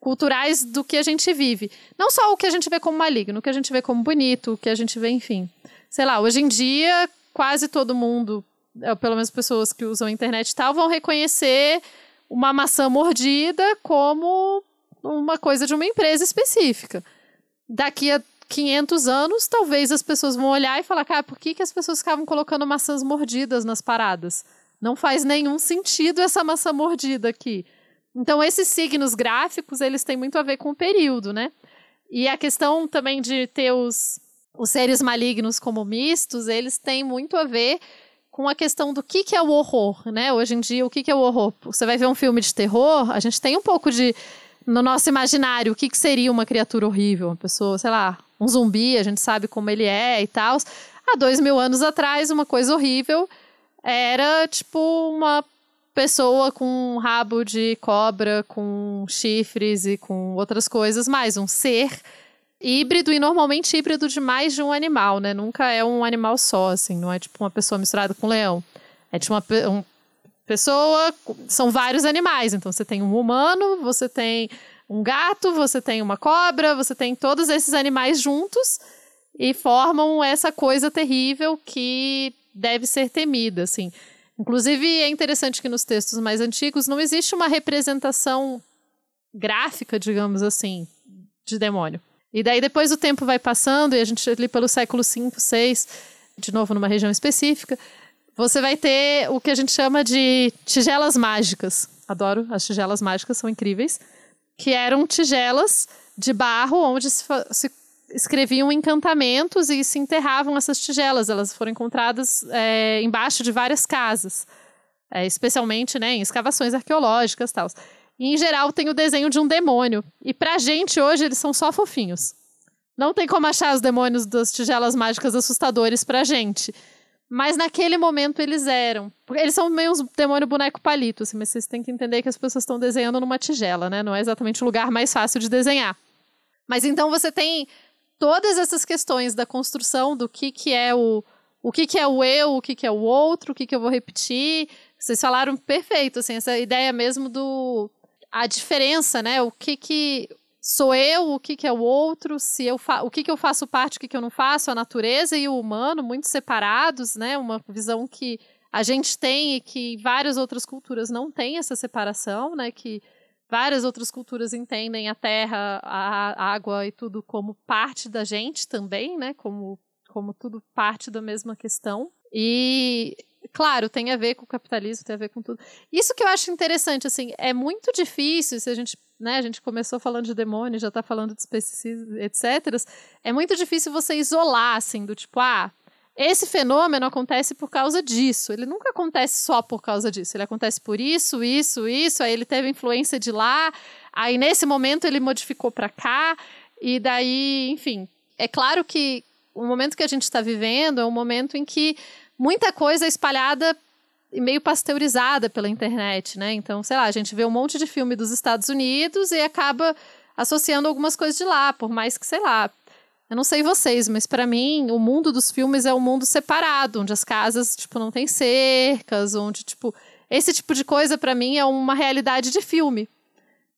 culturais do que a gente vive. Não só o que a gente vê como maligno, o que a gente vê como bonito, o que a gente vê, enfim. Sei lá, hoje em dia, quase todo mundo, é, pelo menos pessoas que usam a internet e tal, vão reconhecer uma maçã mordida como uma coisa de uma empresa específica. Daqui a 500 anos, talvez as pessoas vão olhar e falar, cara, por que, que as pessoas ficavam colocando maçãs mordidas nas paradas? Não faz nenhum sentido essa maçã mordida aqui. Então, esses signos gráficos, eles têm muito a ver com o período, né? E a questão também de ter os, os seres malignos como mistos, eles têm muito a ver com a questão do que, que é o horror, né? Hoje em dia, o que, que é o horror? Você vai ver um filme de terror, a gente tem um pouco de no nosso imaginário, o que, que seria uma criatura horrível? Uma pessoa, sei lá, um zumbi, a gente sabe como ele é e tal. Há dois mil anos atrás, uma coisa horrível era tipo uma pessoa com um rabo de cobra, com chifres e com outras coisas, mais um ser híbrido e normalmente híbrido de mais de um animal, né? Nunca é um animal só, assim, não é tipo uma pessoa misturada com um leão. É tipo uma, um, pessoa, são vários animais. Então você tem um humano, você tem um gato, você tem uma cobra, você tem todos esses animais juntos e formam essa coisa terrível que deve ser temida, assim. Inclusive é interessante que nos textos mais antigos não existe uma representação gráfica, digamos assim, de demônio. E daí depois o tempo vai passando e a gente ali pelo século V, VI, de novo numa região específica, você vai ter o que a gente chama de tigelas mágicas. Adoro, as tigelas mágicas são incríveis. Que eram tigelas de barro onde se, se escreviam encantamentos e se enterravam essas tigelas. Elas foram encontradas é, embaixo de várias casas, é, especialmente né, em escavações arqueológicas tal. E, em geral, tem o desenho de um demônio. E pra gente, hoje, eles são só fofinhos. Não tem como achar os demônios das tigelas mágicas assustadores pra gente. Mas naquele momento eles eram. Eles são meio uns demônio boneco palito, assim, mas vocês têm que entender que as pessoas estão desenhando numa tigela, né? Não é exatamente o lugar mais fácil de desenhar. Mas então você tem todas essas questões da construção do que, que é o. O que, que é o eu, o que, que é o outro, o que, que eu vou repetir. Vocês falaram perfeito, assim, essa ideia mesmo do. A diferença, né? O que que sou eu, o que, que é o outro, se eu o que, que eu faço parte, o que, que eu não faço, a natureza e o humano muito separados, né? Uma visão que a gente tem e que várias outras culturas não têm essa separação, né? Que várias outras culturas entendem a terra, a água e tudo como parte da gente também, né? Como, como tudo parte da mesma questão. E, claro, tem a ver com o capitalismo, tem a ver com tudo. Isso que eu acho interessante, assim, é muito difícil, se a gente, né, a gente começou falando de demônio, já está falando de especicismo, etc. É muito difícil você isolar, assim, do tipo, ah, esse fenômeno acontece por causa disso. Ele nunca acontece só por causa disso. Ele acontece por isso, isso, isso. Aí ele teve influência de lá. Aí nesse momento ele modificou para cá. E daí, enfim. É claro que o momento que a gente está vivendo é um momento em que muita coisa espalhada e meio pasteurizada pela internet, né? Então, sei lá, a gente vê um monte de filme dos Estados Unidos e acaba associando algumas coisas de lá, por mais que, sei lá, eu não sei vocês, mas para mim, o mundo dos filmes é um mundo separado, onde as casas, tipo, não tem cercas, onde, tipo, esse tipo de coisa para mim é uma realidade de filme.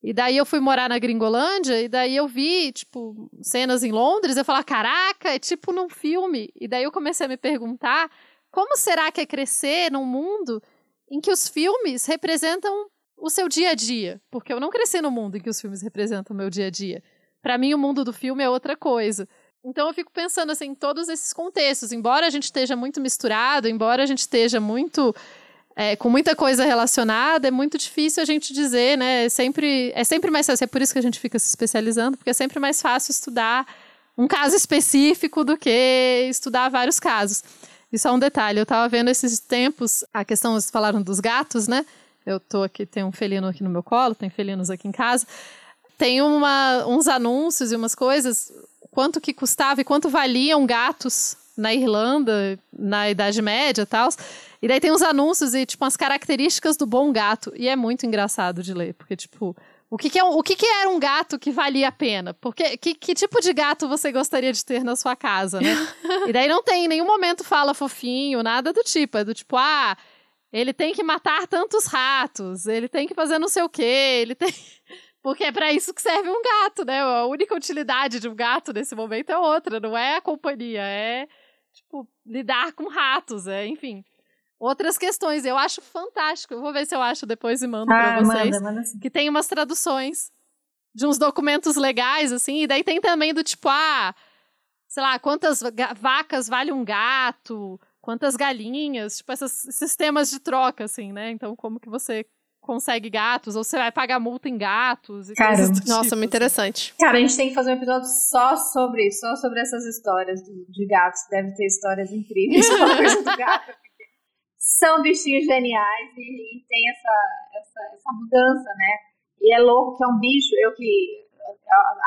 E daí eu fui morar na Gringolândia e daí eu vi, tipo, cenas em Londres, eu falava, caraca, é tipo num filme. E daí eu comecei a me perguntar, como será que é crescer num mundo em que os filmes representam o seu dia a dia? Porque eu não cresci no mundo em que os filmes representam o meu dia a dia. Para mim, o mundo do filme é outra coisa. Então eu fico pensando assim, em todos esses contextos, embora a gente esteja muito misturado, embora a gente esteja muito é, com muita coisa relacionada, é muito difícil a gente dizer, né? É sempre, é sempre mais fácil, é por isso que a gente fica se especializando, porque é sempre mais fácil estudar um caso específico do que estudar vários casos. E só um detalhe, eu estava vendo esses tempos, a questão, vocês falaram dos gatos, né? Eu tô aqui, tem um felino aqui no meu colo, tem felinos aqui em casa. Tem uma, uns anúncios e umas coisas quanto que custava e quanto valiam gatos na Irlanda, na Idade Média e tal. E daí tem uns anúncios e, tipo, as características do bom gato. E é muito engraçado de ler, porque, tipo, o que, que, é, o que, que era um gato que valia a pena? Porque que, que tipo de gato você gostaria de ter na sua casa, né? e daí não tem, em nenhum momento fala fofinho, nada do tipo. É do tipo, ah, ele tem que matar tantos ratos, ele tem que fazer não sei o quê, ele tem. Porque é para isso que serve um gato, né? A única utilidade de um gato nesse momento é outra, não é a companhia, é tipo lidar com ratos, é, enfim. Outras questões, eu acho fantástico. Eu vou ver se eu acho depois e mando ah, para vocês. Manda, manda que tem umas traduções de uns documentos legais, assim, e daí tem também do tipo, ah, sei lá, quantas vacas vale um gato, quantas galinhas, tipo, esses sistemas de troca, assim, né? Então, como que você consegue gatos, ou você vai pagar multa em gatos. E Cara, tipo, nossa, muito assim. interessante. Cara, a gente tem que fazer um episódio só sobre isso, só sobre essas histórias de, de gatos. Deve ter histórias incríveis sobre do gato. São bichinhos geniais e, e tem essa, essa, essa, mudança, né? E é louco que é um bicho, eu que.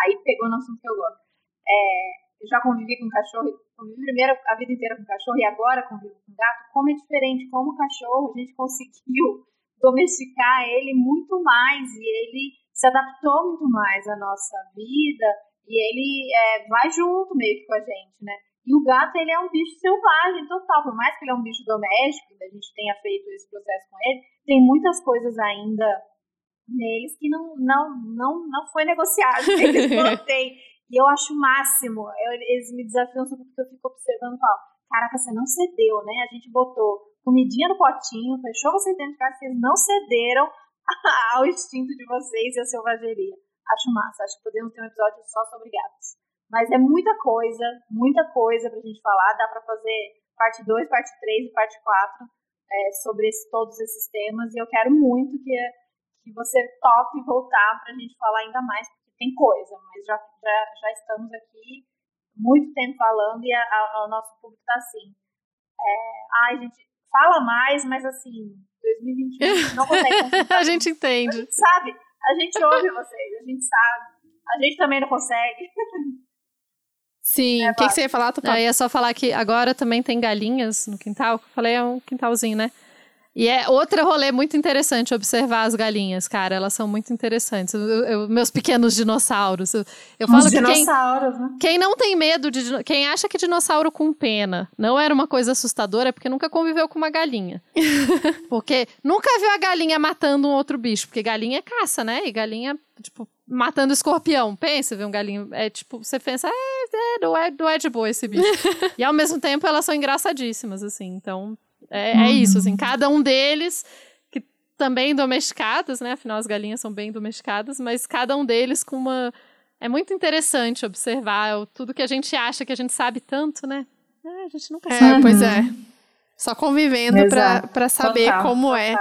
Aí pegou no assunto que eu gosto. É, eu já convivi com cachorro, convivi primeiro a vida inteira com cachorro e agora convivo com gato. Como é diferente, como o cachorro a gente conseguiu domesticar ele muito mais e ele se adaptou muito mais à nossa vida e ele é, vai junto meio que com a gente, né? E o gato, ele é um bicho selvagem total, por mais que ele é um bicho doméstico, a gente tenha feito esse processo com ele, tem muitas coisas ainda neles que não, não, não, não foi negociado, eles. E eu acho o máximo, eu, eles me desafiam sobre porque eu fico observando e falo, caraca, você não cedeu, né? A gente botou comidinha no potinho, fechou vocês dentro de casa, vocês não cederam ao instinto de vocês e à selvageria. Acho massa, acho que podemos ter um episódio só sobre gatos. Mas é muita coisa, muita coisa pra gente falar, dá pra fazer parte 2, parte 3 e parte 4 é, sobre esse, todos esses temas, e eu quero muito que, que você tope voltar pra gente falar ainda mais, porque tem coisa, mas já, já, já estamos aqui muito tempo falando e a, a, o nosso público tá assim. É, ai, gente, fala mais, mas assim, 2021 não consegue. a gente entende. A gente sabe, a gente ouve vocês, a gente sabe. A gente também não consegue. Sim, é, o é, que, que, você ia falar, Tupá? É, ia só falar que agora também tem galinhas no quintal. Falei, é um quintalzinho, né? E é outro rolê muito interessante observar as galinhas, cara. Elas são muito interessantes. Eu, eu, meus pequenos dinossauros. Eu, eu falo que quem, né? quem não tem medo de. Quem acha que dinossauro com pena não era uma coisa assustadora é porque nunca conviveu com uma galinha. porque nunca viu a galinha matando um outro bicho. Porque galinha é caça, né? E galinha, tipo, matando escorpião. Pensa, ver um galinho. É tipo, você pensa, é, é, não, é, não é de boa esse bicho. e ao mesmo tempo elas são engraçadíssimas, assim. Então É, é isso, assim, cada um deles que também domesticados, né? Afinal, as galinhas são bem domesticadas, mas cada um deles com uma. É muito interessante observar tudo que a gente acha que a gente sabe tanto, né? Ah, a gente nunca É, sabe. pois é. Só convivendo pra saber Total, como é.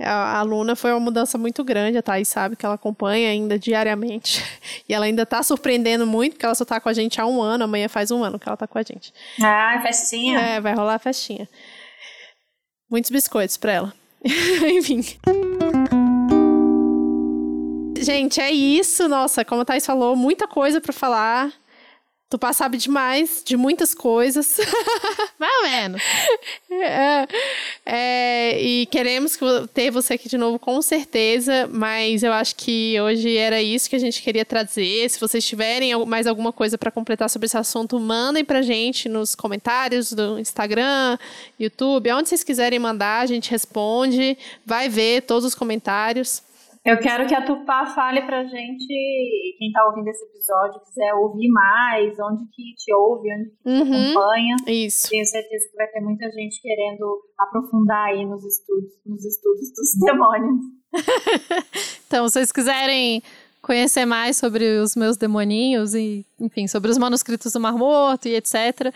A a Luna foi uma mudança muito grande, a Thaís sabe que ela acompanha ainda diariamente. E ela ainda tá surpreendendo muito, porque ela só tá com a gente há um ano, amanhã faz um ano que ela tá com a gente. Ah, festinha. É, vai rolar a festinha. Muitos biscoitos pra ela. Enfim. Gente, é isso. Nossa, como a Thaís falou, muita coisa pra falar. Tupá sabe demais de muitas coisas. Mais ou menos. É, é, e queremos ter você aqui de novo, com certeza. Mas eu acho que hoje era isso que a gente queria trazer. Se vocês tiverem mais alguma coisa para completar sobre esse assunto, mandem pra gente nos comentários do Instagram, YouTube, onde vocês quiserem mandar, a gente responde. Vai ver todos os comentários. Eu quero que a Tupá fale pra gente, quem tá ouvindo esse episódio, quiser ouvir mais, onde que te ouve, onde que te Uhum. acompanha. Isso. Tenho certeza que vai ter muita gente querendo aprofundar aí nos estudos, nos estudos dos demônios. Então, se vocês quiserem conhecer mais sobre os meus demoninhos e, enfim, sobre os manuscritos do Mar Morto e etc.,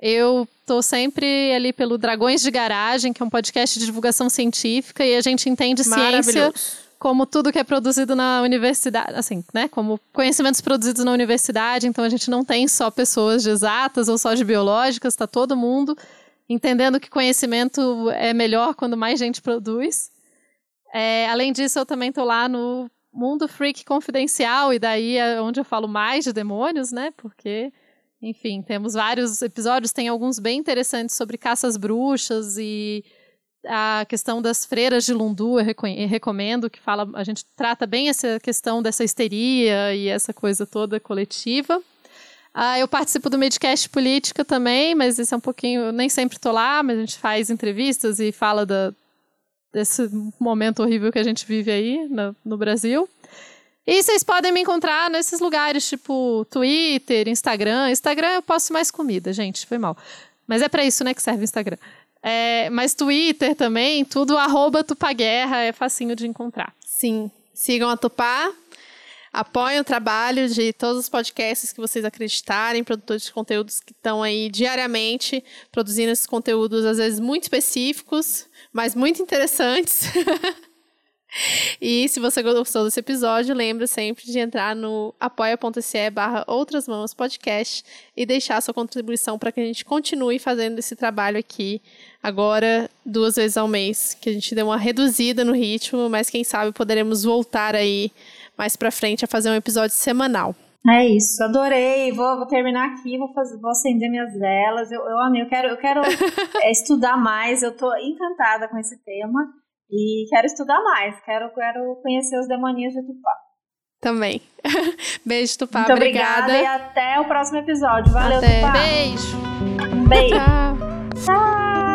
eu tô sempre ali pelo Dragões de Garagem, que é um podcast de divulgação científica, e a gente entende ciência Maravilhoso. Como tudo que é produzido na universidade, assim, né? Como conhecimentos produzidos na universidade, então a gente não tem só pessoas de exatas ou só de biológicas, tá todo mundo entendendo que conhecimento é melhor quando mais gente produz. É, além disso, eu também tô lá no Mundo Freak Confidencial, e daí é onde eu falo mais de demônios, né? Porque, enfim, temos vários episódios, tem alguns bem interessantes sobre caças bruxas e a questão das freiras de Lundu, eu reco- eu recomendo, que fala, a gente trata bem essa questão dessa histeria e essa coisa toda coletiva. Ah, eu participo do Medcast Política também, mas esse é um pouquinho, eu nem sempre tô lá, mas a gente faz entrevistas e fala da, desse momento horrível que a gente vive aí no, no Brasil. E vocês podem me encontrar nesses lugares, tipo Twitter, Instagram. Instagram eu posto mais comida, gente, foi mal. Mas é pra isso, né, que serve o Instagram. É, mas Twitter também, tudo arroba Tupaguerra, é facinho de encontrar. Sim. Sigam a Tupá. Apoiem o trabalho de todos os podcasts que vocês acreditarem, produtores de conteúdos que estão aí diariamente produzindo esses conteúdos, às vezes muito específicos, mas muito interessantes. e se você gostou desse episódio, lembre sempre de entrar no apoia.se barra Outras Mãos Podcast e deixar sua contribuição para que a gente continue fazendo esse trabalho aqui agora duas vezes ao mês, que a gente deu uma reduzida no ritmo, mas quem sabe poderemos voltar aí mais pra frente a fazer um episódio semanal. É isso, adorei. Vou, vou terminar aqui, vou, fazer, vou acender minhas velas. Eu, eu amei, eu quero, eu quero estudar mais. Eu tô encantada com esse tema e quero estudar mais. Quero, quero conhecer os demoninhos de Tupá. Também. Beijo, Tupá. Muito obrigada. obrigada. e até o próximo episódio. Valeu, Até. Tupá. Beijo! Um beijo. Tchau. Tchau.